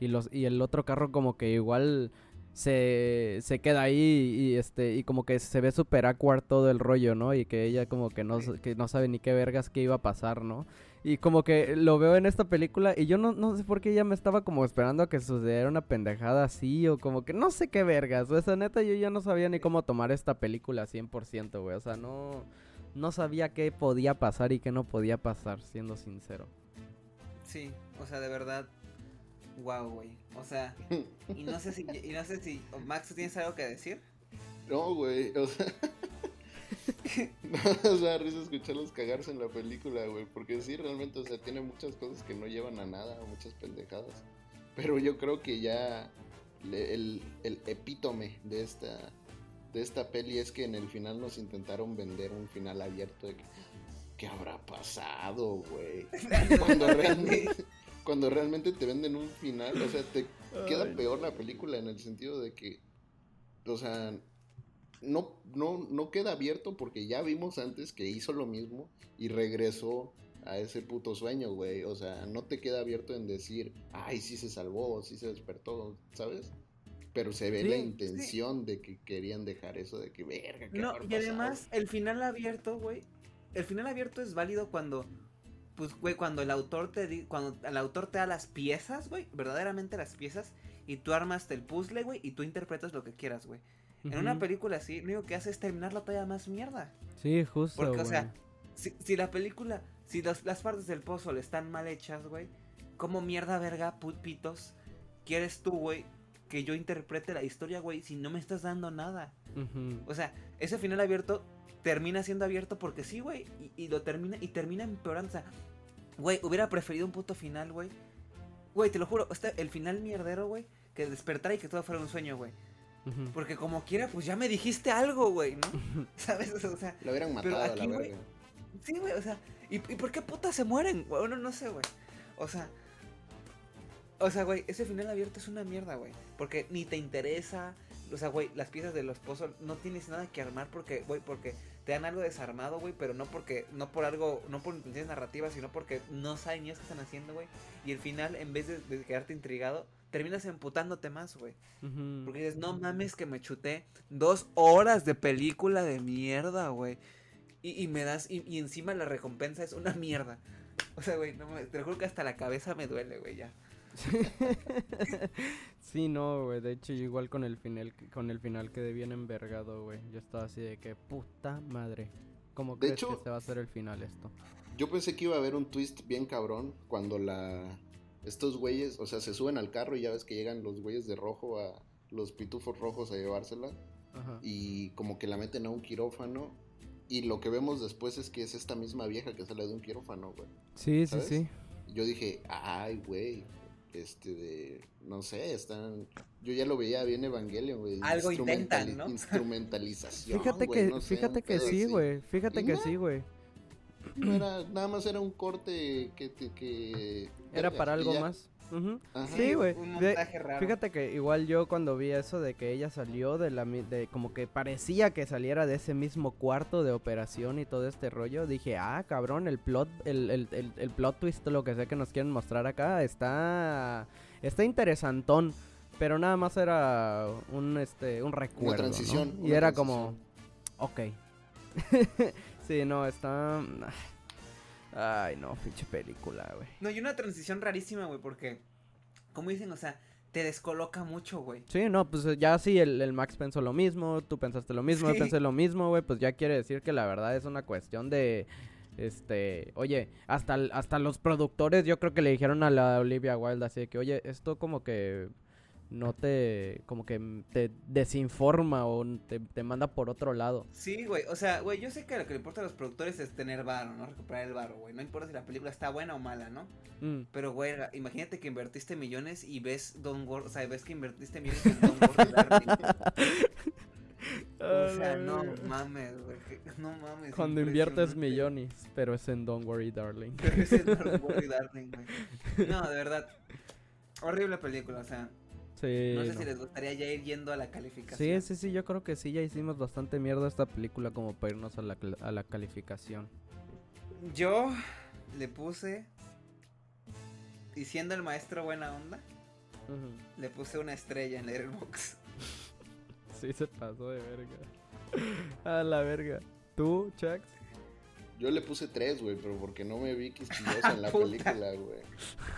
Y los, y el otro carro como que igual se, se queda ahí y este y como que se ve super awkward todo el rollo, ¿no? Y que ella como que no, que no sabe ni qué vergas que iba a pasar, ¿no? Y como que lo veo en esta película y yo no, no sé por qué ella me estaba como esperando a que sucediera una pendejada así o como que no sé qué vergas. O sea, neta yo ya no sabía ni cómo tomar esta película 100%, güey. O sea, no, no sabía qué podía pasar y qué no podía pasar, siendo sincero.
Sí, o sea, de verdad Wow, güey. O sea, y no sé si, y no sé si, Max, ¿tienes algo que decir?
No, güey, o sea, no, o sea, risa escucharlos cagarse en la película, güey, porque sí, realmente, o sea, tiene muchas cosas que no llevan a nada, muchas pendejadas, pero yo creo que ya el, el epítome de esta, de esta peli es que en el final nos intentaron vender un final abierto de que, ¿qué habrá pasado, güey? [laughs] Cuando realmente cuando realmente te venden un final, o sea, te [laughs] queda peor la película en el sentido de que, o sea, no, no, no queda abierto porque ya vimos antes que hizo lo mismo y regresó a ese puto sueño, güey. O sea, no te queda abierto en decir, ay, sí se salvó, sí se despertó, ¿sabes? Pero se ve la intención de que querían dejar eso de que, verga,
No, y además, el final abierto, güey, el final abierto es válido cuando pues, güey, cuando el autor te di cuando el autor te da las piezas, güey, verdaderamente las piezas, y tú armas el puzzle, güey, y tú interpretas lo que quieras, güey. En una película así, lo único que hace es terminarla todavía más mierda.
Sí, justo.
Porque, o sea, si, la película, si las partes del pozo le están mal hechas, güey, ¿cómo mierda verga, putpitos, quieres tú, güey, que yo interprete la historia, güey, si no me estás dando nada? O sea, ese final abierto termina siendo abierto porque sí, güey, y, lo termina, y termina empeorando, o sea, güey, hubiera preferido un puto final, güey. Güey, te lo juro, este, el final mierdero, güey, que despertara y que todo fuera un sueño, güey. Porque como quiera, pues ya me dijiste algo, güey, ¿no? [laughs] ¿Sabes? O sea,
lo hubieran matado a la verga.
Sí, güey, o sea, ¿y, por qué putas se mueren? Bueno, no sé, güey. O sea, o sea, güey, ese final abierto es una mierda, güey. Porque ni te interesa. O sea, güey, las piezas de los pozos no tienes nada que armar porque, güey, porque te dan algo desarmado, güey, pero no porque, no por algo, no por intenciones narrativas, sino porque no saben ni qué están haciendo, güey. Y el final, en vez de, quedarte intrigado, terminas emputándote más, güey. Porque dices, no mames que me chuté dos horas de película de mierda, güey. Y, me das, y, encima la recompensa es una mierda. O sea, güey, no, te lo juro que hasta la cabeza me duele, güey, ya. [laughs]
sí, no, güey. De hecho, igual con el final, con el final quedé bien envergado, güey. Yo estaba así de que puta madre. ¿Cómo crees que se va a hacer el final esto?
Yo pensé que iba a haber un twist bien cabrón cuando la estos güeyes, o sea, se suben al carro y ya ves que llegan los güeyes de rojo a los pitufos rojos a llevársela. Y como que la meten a un quirófano y lo que vemos después es que es esta misma vieja que sale de un quirófano, güey.
Sí, sí, sí.
Yo dije, ay, güey, este de, no sé, están, yo ya lo veía bien Evangelion, güey.
Algo intentan, ¿no?
Instrumentalización,
Fíjate que, fíjate que sí, güey, fíjate que sí, güey.
No era, nada más era un corte que, que,
era para algo más. Sí, güey. Fíjate que igual yo cuando vi eso de que ella salió de la de como que parecía que saliera de ese mismo cuarto de operación y todo este rollo, dije, ah, cabrón, el plot, el, el, el, plot twist, lo que sé que nos quieren mostrar acá, está, está interesantón. Pero nada más era un este un recuerdo. Una transición. Y era como. Ok. [laughs] sí, no, está. Ay, no, pinche película, güey.
No, y una transición rarísima, güey, porque, como dicen, o sea, te descoloca mucho, güey.
Sí, no, pues ya sí, el, Max pensó lo mismo, tú pensaste lo mismo, yo pensé lo mismo, güey, pues ya quiere decir que la verdad es una cuestión de, este, oye, hasta, hasta los productores yo creo que le dijeron a la Olivia Wilde así de que, oye, esto como que no te, como que te desinforma o te, manda por otro lado.
Sí, güey, o sea, güey, yo sé que lo que le importa a los productores es tener varo, ¿no? Recuperar el varo, güey. No importa si la película está buena o mala, ¿no? Mm. Pero, güey, imagínate que invertiste millones y ves Don Gordon, o sea, ves que invertiste millones en Don O sea, [laughs] no mames, güey. No mames.
Cuando inviertes millones, pero es en Don't Worry Darling.
Pero es en Don't Worry [laughs] Darling, güey. No, de verdad. Horrible película, o sea no sé si les gustaría ya ir yendo a la calificación.
Sí, sí, sí, yo creo que sí, ya hicimos bastante mierda esta película como para irnos a la, a la calificación.
Yo le puse, y siendo el maestro buena onda, le puse una estrella en Airbox. [laughs]
sí, se pasó de verga. [laughs] A la verga. ¿Tú, Chuck?
Yo le puse tres, güey, pero porque no me vi quisquillosa [laughs] en la película, güey.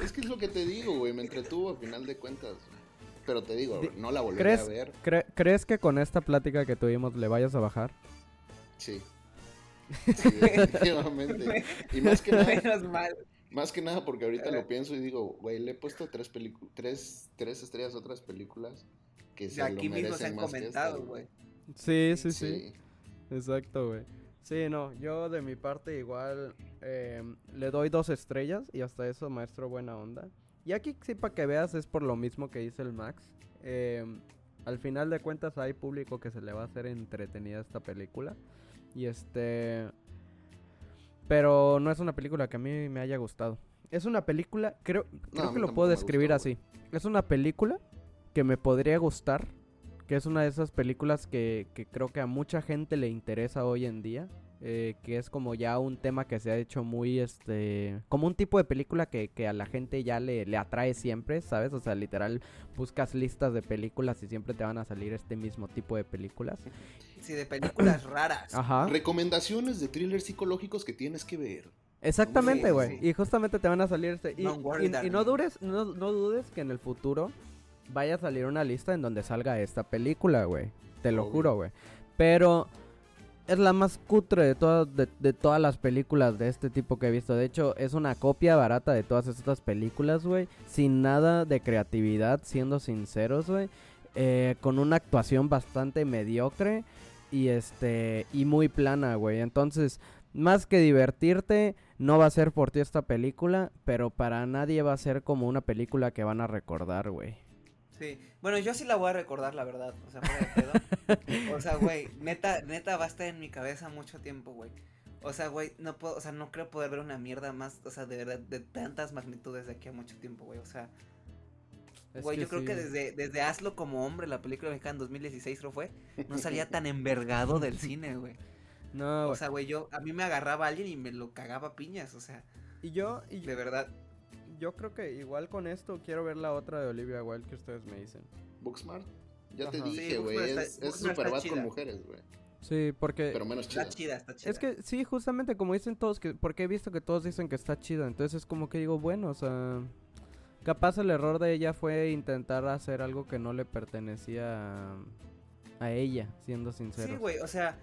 Es que es lo que te digo, güey, me entretuvo a final de cuentas. Pero te digo, no la volví a ver.
¿Crees que con esta plática que tuvimos le vayas a bajar?
Sí. [laughs] sí definitivamente. y más que nada. mal. Más que nada porque ahorita lo pienso y digo, güey, le he puesto tres, tres, tres estrellas a otras películas que se aquí lo merecen mismo se han comentado, güey.
Sí, sí, sí, Exacto, güey. Sí, no, yo de mi parte igual eh, le doy dos estrellas y hasta eso, maestro, buena onda. Y aquí sí, para que veas, es por lo mismo que dice el Max. Em, al final de cuentas hay público que se le va a hacer entretenida esta película. Y este... Pero no es una película que a mí me haya gustado. Es una película, creo, creo que lo puedo describir así. Es una película que me podría gustar. Que es una de esas películas que, que creo que a mucha gente le interesa hoy en día. Eh, que es como ya un tema que se ha hecho muy, este, como un tipo de película que, a la gente ya le, le, atrae siempre, ¿sabes? O sea, literal, buscas listas de películas y siempre te van a salir este mismo tipo de películas.
Sí, de películas raras.
Ajá. Recomendaciones de thrillers psicológicos que tienes que ver.
Exactamente, güey. Y justamente te van a salir este... Y, no, dures, no, no dudes que en el futuro vaya a salir una lista en donde salga esta película, güey. Te lo juro, güey. Pero es la más cutre de todas, de, todas las películas de este tipo que he visto. De hecho, es una copia barata de todas estas películas, güey. Sin nada de creatividad, siendo sinceros, güey. Eh, con una actuación bastante mediocre y este y muy plana, güey. Entonces, más que divertirte, no va a ser por ti esta película, pero para nadie va a ser como una película que van a recordar, güey.
Sí, bueno, yo sí la voy a recordar, la verdad. O sea, pedo. [laughs] o sea, güey, neta, neta va a estar en mi cabeza mucho tiempo, güey. O sea, güey, no puedo, o sea, no creo poder ver una mierda más, o sea, de verdad, de tantas magnitudes de aquí a mucho tiempo, güey. O sea, güey, yo creo que desde, desde Hazlo como hombre, la película mexicana en 2016 creo fue, no salía tan envergado del [laughs] cine, güey. No, O sea, güey, yo, a mí me agarraba a alguien y me lo cagaba piñas, o sea.
Y yo,
y, de verdad
yo creo que igual con esto quiero ver la otra de Olivia Wilde que ustedes me dicen.
Booksmart. Ya te dije, güey. es, es super bad con mujeres, güey.
Sí, porque...
Pero menos chida.
Está chida, está chida.
Es que sí, justamente como dicen todos, que porque he visto que todos dicen que está chida, entonces es como que digo, bueno, o sea... Capaz el error de ella fue intentar hacer algo que no le pertenecía a, a ella, siendo sincero.
Sí, güey, o sea,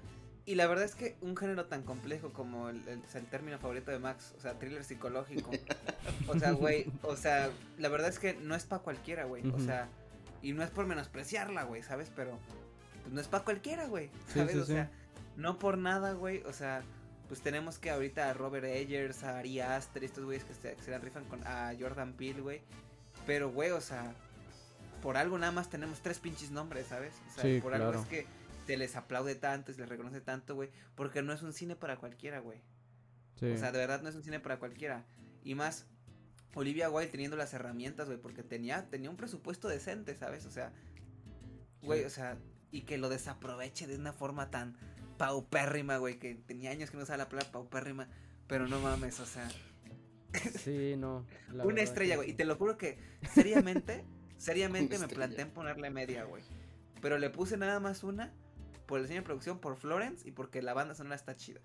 y la verdad es que un género tan complejo como el, el, término favorito de Max, o sea, thriller psicológico. [laughs] o sea, güey, o sea, la verdad es que no es para cualquiera, güey. O sea, y no es por menospreciarla, güey, ¿sabes? Pero pues, no es para cualquiera, güey. ¿Sabes? o sea, no por nada, güey. O sea, pues tenemos que ahorita a Robert Eggers, a Ari Aster, estos güeyes que se, la rifan con a Jordan Peele, güey. Pero, güey, o sea, por algo nada más tenemos tres pinches nombres, ¿sabes? O sea, por algo es que se les aplaude tanto, se les reconoce tanto, güey, porque no es un cine para cualquiera, güey. O sea, de verdad no es un cine para cualquiera. Y más, Olivia Wilde teniendo las herramientas, güey, porque tenía, tenía un presupuesto decente, ¿sabes? O sea, güey, o sea, y que lo desaproveche de una forma tan paupérrima, güey, que tenía años que no usaba la palabra paupérrima, pero no mames, o sea.
Sí, no. [laughs]
una estrella, güey, y te lo juro que seriamente, [laughs] seriamente me planteé en ponerle media, güey. Pero le puse nada más una por el diseño de producción, por Florence y porque la banda sonora está chida.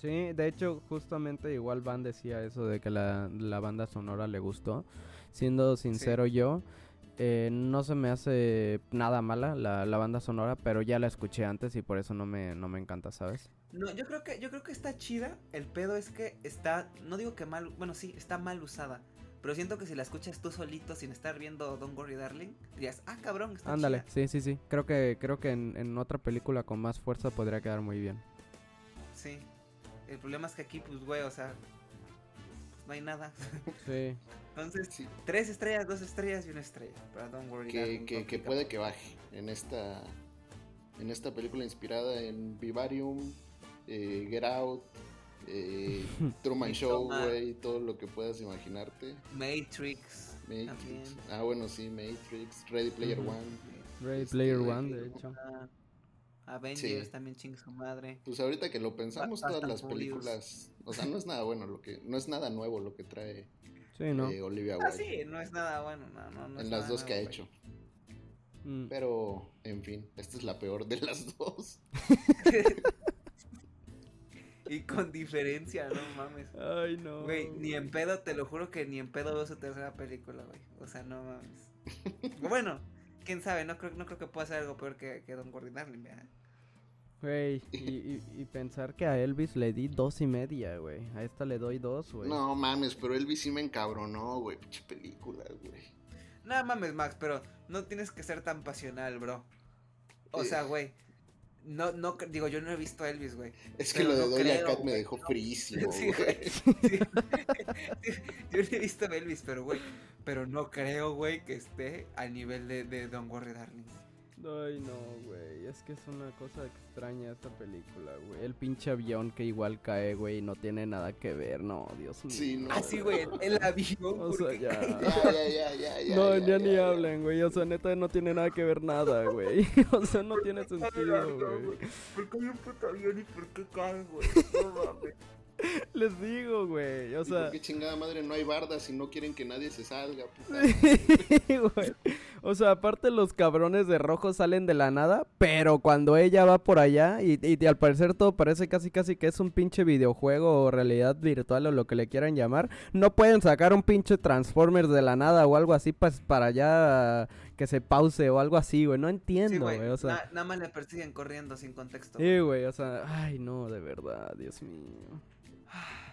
Sí, de hecho, justamente igual Van decía eso de que la, banda sonora le gustó. Siendo sincero yo, eh, no se me hace nada mala la, banda sonora, pero ya la escuché antes y por eso no me, no me encanta, ¿sabes?
No, yo creo que, yo creo que está chida. El pedo es que está, no digo que mal, bueno sí, está mal usada. Pero siento que si la escuchas tú solito sin estar viendo Don't Worry Darling, dirías, ah, cabrón, está
Ándale, sí, sí, sí. Creo que, creo que en, otra película con más fuerza podría quedar muy bien.
Sí. El problema es que aquí, pues, güey, o sea, pues, no hay nada. [laughs]
Sí.
Entonces, tres estrellas, dos estrellas y una estrella para Don't Worry
que,
Darling.
Que, que puede que baje en esta, en esta película inspirada en Vivarium, eh, Get Out, eh, [laughs] Truman Show, güey, todo lo que puedas imaginarte.
Matrix.
Matrix. Ah, bueno, sí, Matrix, Ready Player One.
Ready Player One, de hecho.
Avengers también ching su madre.
Pues ahorita que lo pensamos, todas las películas, o sea, no es nada bueno lo que, no es nada nuevo lo que trae
sí, ¿no?
Eh, Olivia
Wilde. Ah, sí, no es nada bueno, no, no,
En las dos que ha hecho. Mm. Pero, en fin, esta es la peor de las [laughs] dos. [laughs]
Y con diferencia, no mames.
Ay, no.
Güey, ni en pedo, te lo juro que ni en pedo veo su tercera película, güey. O sea, no mames. [laughs] bueno, quién sabe, no creo, no creo que pueda ser algo peor que, que Don Gordon Darling,
Güey, y, y, pensar que a Elvis le di dos y media, güey. A esta le doy dos, güey.
No mames, pero Elvis sí me encabronó, güey. Pinche película, güey.
No mames, Max, pero no tienes que ser tan pasional, bro. O sea, güey. No, no, digo, yo no he visto a Elvis, güey.
Es que lo de Doña Cat me dejó frísimo, [laughs] güey. [laughs]
yo no he visto a Elvis, pero, güey, pero no creo, güey, que esté al nivel de, de Don Worry Darling.
Ay, no, güey. Es que es una cosa extraña esta película, güey. El pinche avión que igual cae, güey, no tiene nada que ver. No, Dios mío.
Sí, no.
Así, güey, el avión.
O sea, [laughs]
ya. ya, ya, ya, ya.
No, ya, ni hablen, güey. O sea, neta, no tiene nada que ver nada, güey. [laughs] O sea, no tiene [laughs] sentido, güey.
¿Por qué hay un puto avión y por qué cae, güey? No mames. [laughs]
Les digo, güey. O sea.
¿Qué chingada madre no hay bardas y no quieren que nadie se salga? [laughs]
Sí, güey. O sea, aparte los cabrones de rojo salen de la nada, pero cuando ella va por allá y, y, al parecer todo parece casi casi que es un pinche videojuego o realidad virtual o lo que le quieran llamar, no pueden sacar un pinche Transformers de la nada o algo así pues, para allá que se pause o algo así, güey. No entiendo, güey. O sea,
nada más le persiguen corriendo sin contexto.
Sí, güey. O sea, ay, no, de verdad, Dios mío.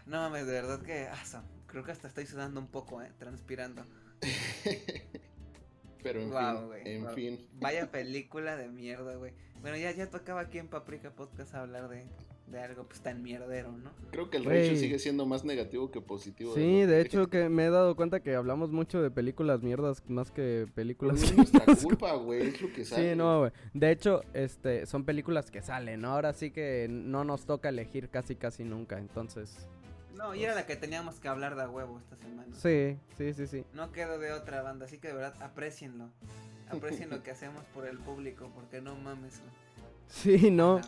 No mames, de verdad que. Ah, creo que hasta estoy sudando un poco, eh, transpirando. [laughs]
Pero en fin, en fin.
Vaya película de mierda, güey. Bueno, ya, ya tocaba aquí en Paprika Podcast hablar de, de algo pues tan mierdero, ¿no?
Creo que el ratio sigue siendo más negativo que positivo.
Sí, de, hecho que me he dado cuenta que hablamos mucho de películas mierdas más que películas.
es nuestra [laughs] culpa, güey, es lo que sale.
Sí, no, güey. De hecho, este, son películas que salen, ¿no? Ahora sí que no nos toca elegir casi casi nunca, entonces...
No, y era la que teníamos que hablar de huevo esta semana.
Sí, sí, sí, sí.
No quedo de otra banda, así que de verdad, aprecienlo. Aprecien lo que hacemos por el público, porque no mames, güey. [laughs]
Sí, no.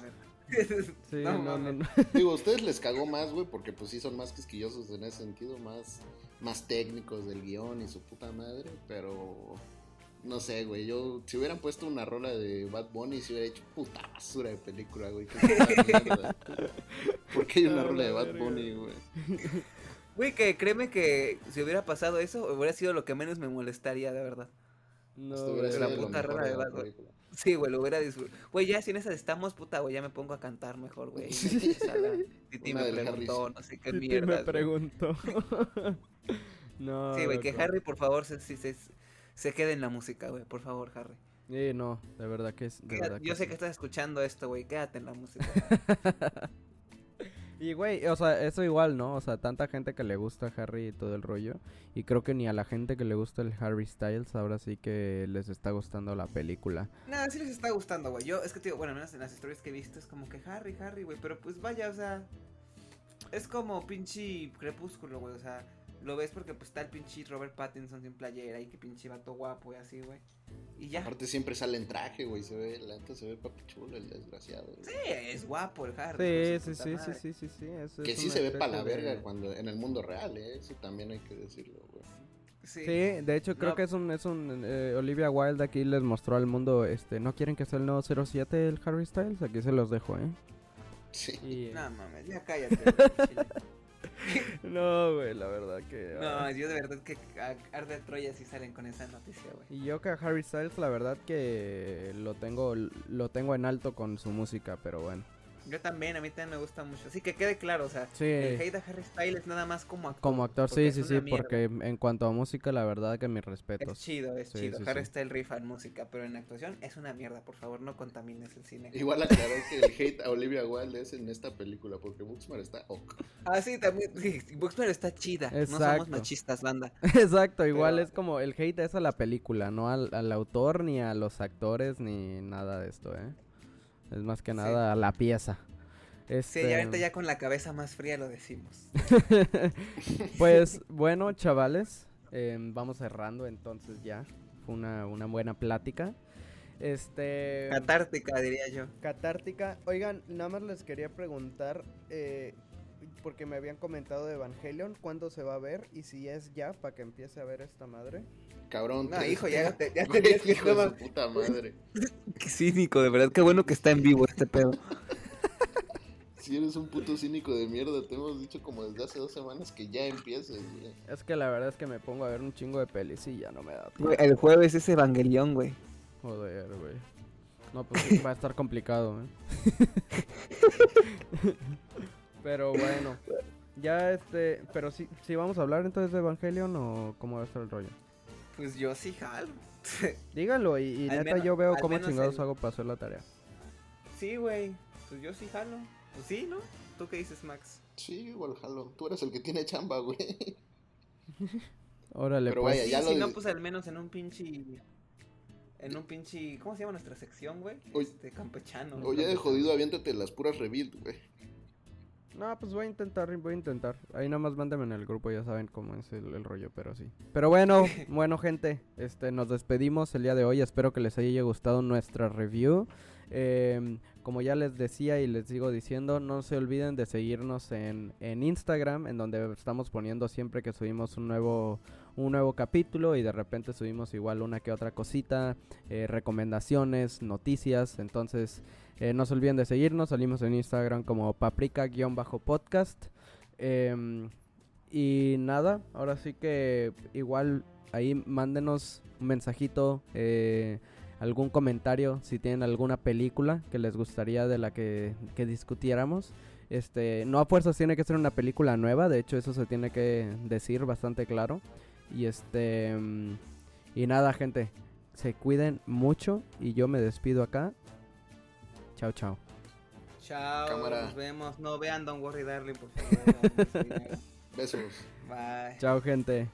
Sí, no, no, no, Digo, ustedes les cagó más, güey, porque pues sí son más quisquillosos en ese sentido, más, más técnicos del guion y su puta madre, pero no sé, güey, yo si hubieran puesto una rola de Bad Bunny, si hubiera hecho puta basura de película, güey. [laughs] ¿Por qué hay una rola de Bad Bunny, güey?
Güey, que créeme que si hubiera pasado eso, hubiera sido lo que menos me molestaría, de verdad.
No, la puta rola de
Bad Bunny. Sí, güey, lo hubiera disfrutado. Güey, ya si en esas estamos, puta, güey, ya me pongo a cantar mejor, güey. Titi me preguntó, no sé qué mierda.
me preguntó. [laughs]
no. Sí, güey, que Harry, por favor, se, se, se quede en la música, güey, por favor, Harry.
Sí, no, de verdad que es. De verdad
yo sé que estás escuchando esto, güey, quédate en la música. [laughs]
Y, güey, o sea, eso igual, ¿no? O sea, tanta gente que le gusta Harry y todo el rollo. Y creo que ni a la gente que le gusta el Harry Styles ahora sí que les está gustando la película.
Nada, sí les está gustando, güey. Yo, es que, tío, bueno, menos en las historias que he visto es como que Harry, Harry, güey. Pero pues vaya, o sea, es como pinche crepúsculo, güey. O sea, lo ves porque pues está el pinche Robert Pattinson sin playera y que pinche vato guapo y así, güey. Y ya.
Aparte siempre sale en traje, güey, se ve, la neta se ve papi chulo el desgraciado.
Sí, es guapo el Harry.
Sí, sí, sí, sí, sí, sí, sí,
Que sí se ve para la verga cuando en el mundo real, ¿eh? Eso también hay que decirlo, güey.
Sí. de hecho creo que es un, es un eh, Olivia Wilde aquí les mostró al mundo, este, ¿no quieren que sea el nuevo 07 el Harry Styles? Aquí se los dejo, ¿eh?
Sí.
Y... No mames, ya cállate. [laughs]
no, güey, la verdad que.
No, ah. yo de verdad que arde Troya si salen con esa noticia, güey.
Y yo que a Harry Styles, la verdad que lo tengo, lo tengo en alto con su música, pero bueno.
Yo también, a mí también me gusta mucho. Así que quede claro, o sea, el hate a Harry Styles nada más como actor.
Como actor, sí, sí, sí, porque en cuanto a música, la verdad que mis respetos.
Es chido, es chido. Harry Styles rifa en música, pero en actuación es una mierda, por favor, no contamines el cine.
Igual aclaró que el hate a Olivia Wilde es en esta película, porque Booksmart está ok.
Ah, sí, también, sí, está chida. No somos machistas, banda. [laughs]
Exacto, igual es como el hate es a la película, no al, al autor, ni a los actores, ni nada de esto, ¿eh? Es más que nada la pieza.
Sí, ya ahorita ya con la cabeza más fría lo decimos. [laughs]
pues [laughs] bueno, chavales, em, vamos cerrando entonces ya. Fue una, buena plática. Este.
Catártica, diría yo.
Catártica. Oigan, nada más les quería preguntar. Eh, porque me habían comentado de Evangelion, ¿cuándo se va a ver? Y si es ya, para que empiece a ver esta madre.
Cabrón,
no, hijo, ya te, ya [laughs] tenías que
hijo de puta madre.
Qué cínico, de verdad, qué bueno que está en vivo este pedo. [laughs]
Si eres un puto cínico de mierda, te hemos dicho como desde hace dos semanas que ya empieces,
Es que la verdad es que me pongo a ver un chingo de pelis y ya no me da
tiempo. El jueves es Evangelión, güey.
Joder, güey. No, pues va a estar complicado, ¿eh? [laughs] pero bueno. Ya este, pero sí, sí vamos a hablar entonces de Evangelion o cómo va a estar el rollo.
Pues yo sí jalo. [laughs]
Dígalo y, neta yo veo cómo chingados hago para hacer la tarea.
Sí, güey. Pues yo sí jalo. Pues sí, ¿no? ¿Tú qué dices, Max?
Sí, igual jalo. Tú eres el que tiene chamba, güey. [laughs]
Órale, Pero pues.
Vaya, ya sí, no, pues al menos en un pinche... En un pinche... ¿Cómo se llama nuestra sección, güey? Este, campechano.
Oye, de jodido, aviéntate las puras rebuild, güey.
No, pues voy a intentar, voy a intentar. Ahí nada más mándame en el grupo, ya saben cómo es el, el, rollo, pero sí. Pero bueno, [laughs] bueno gente, este, nos despedimos el día de hoy. Espero que les haya gustado nuestra review. Em, como ya les decía y les sigo diciendo, no se olviden de seguirnos en, en Instagram, en donde estamos poniendo siempre que subimos un nuevo, un nuevo capítulo y de repente subimos igual una que otra cosita, eh, recomendaciones, noticias. Entonces, eh, no se olviden de seguirnos. Salimos en Instagram como paprika-podcast. Em, y nada, ahora sí que igual ahí mándenos un mensajito, eh, algún comentario, si tienen alguna película que les gustaría de la que, que discutiéramos. Este, no a fuerzas tiene que ser una película nueva, de hecho eso se tiene que decir bastante claro. Y este y nada, gente, se cuiden mucho y yo me despido acá. Chao, chao.
Chao, nos vemos. No vean Don't Worry Darling, por favor. [laughs]
Besos.
Bye.
Chao, gente.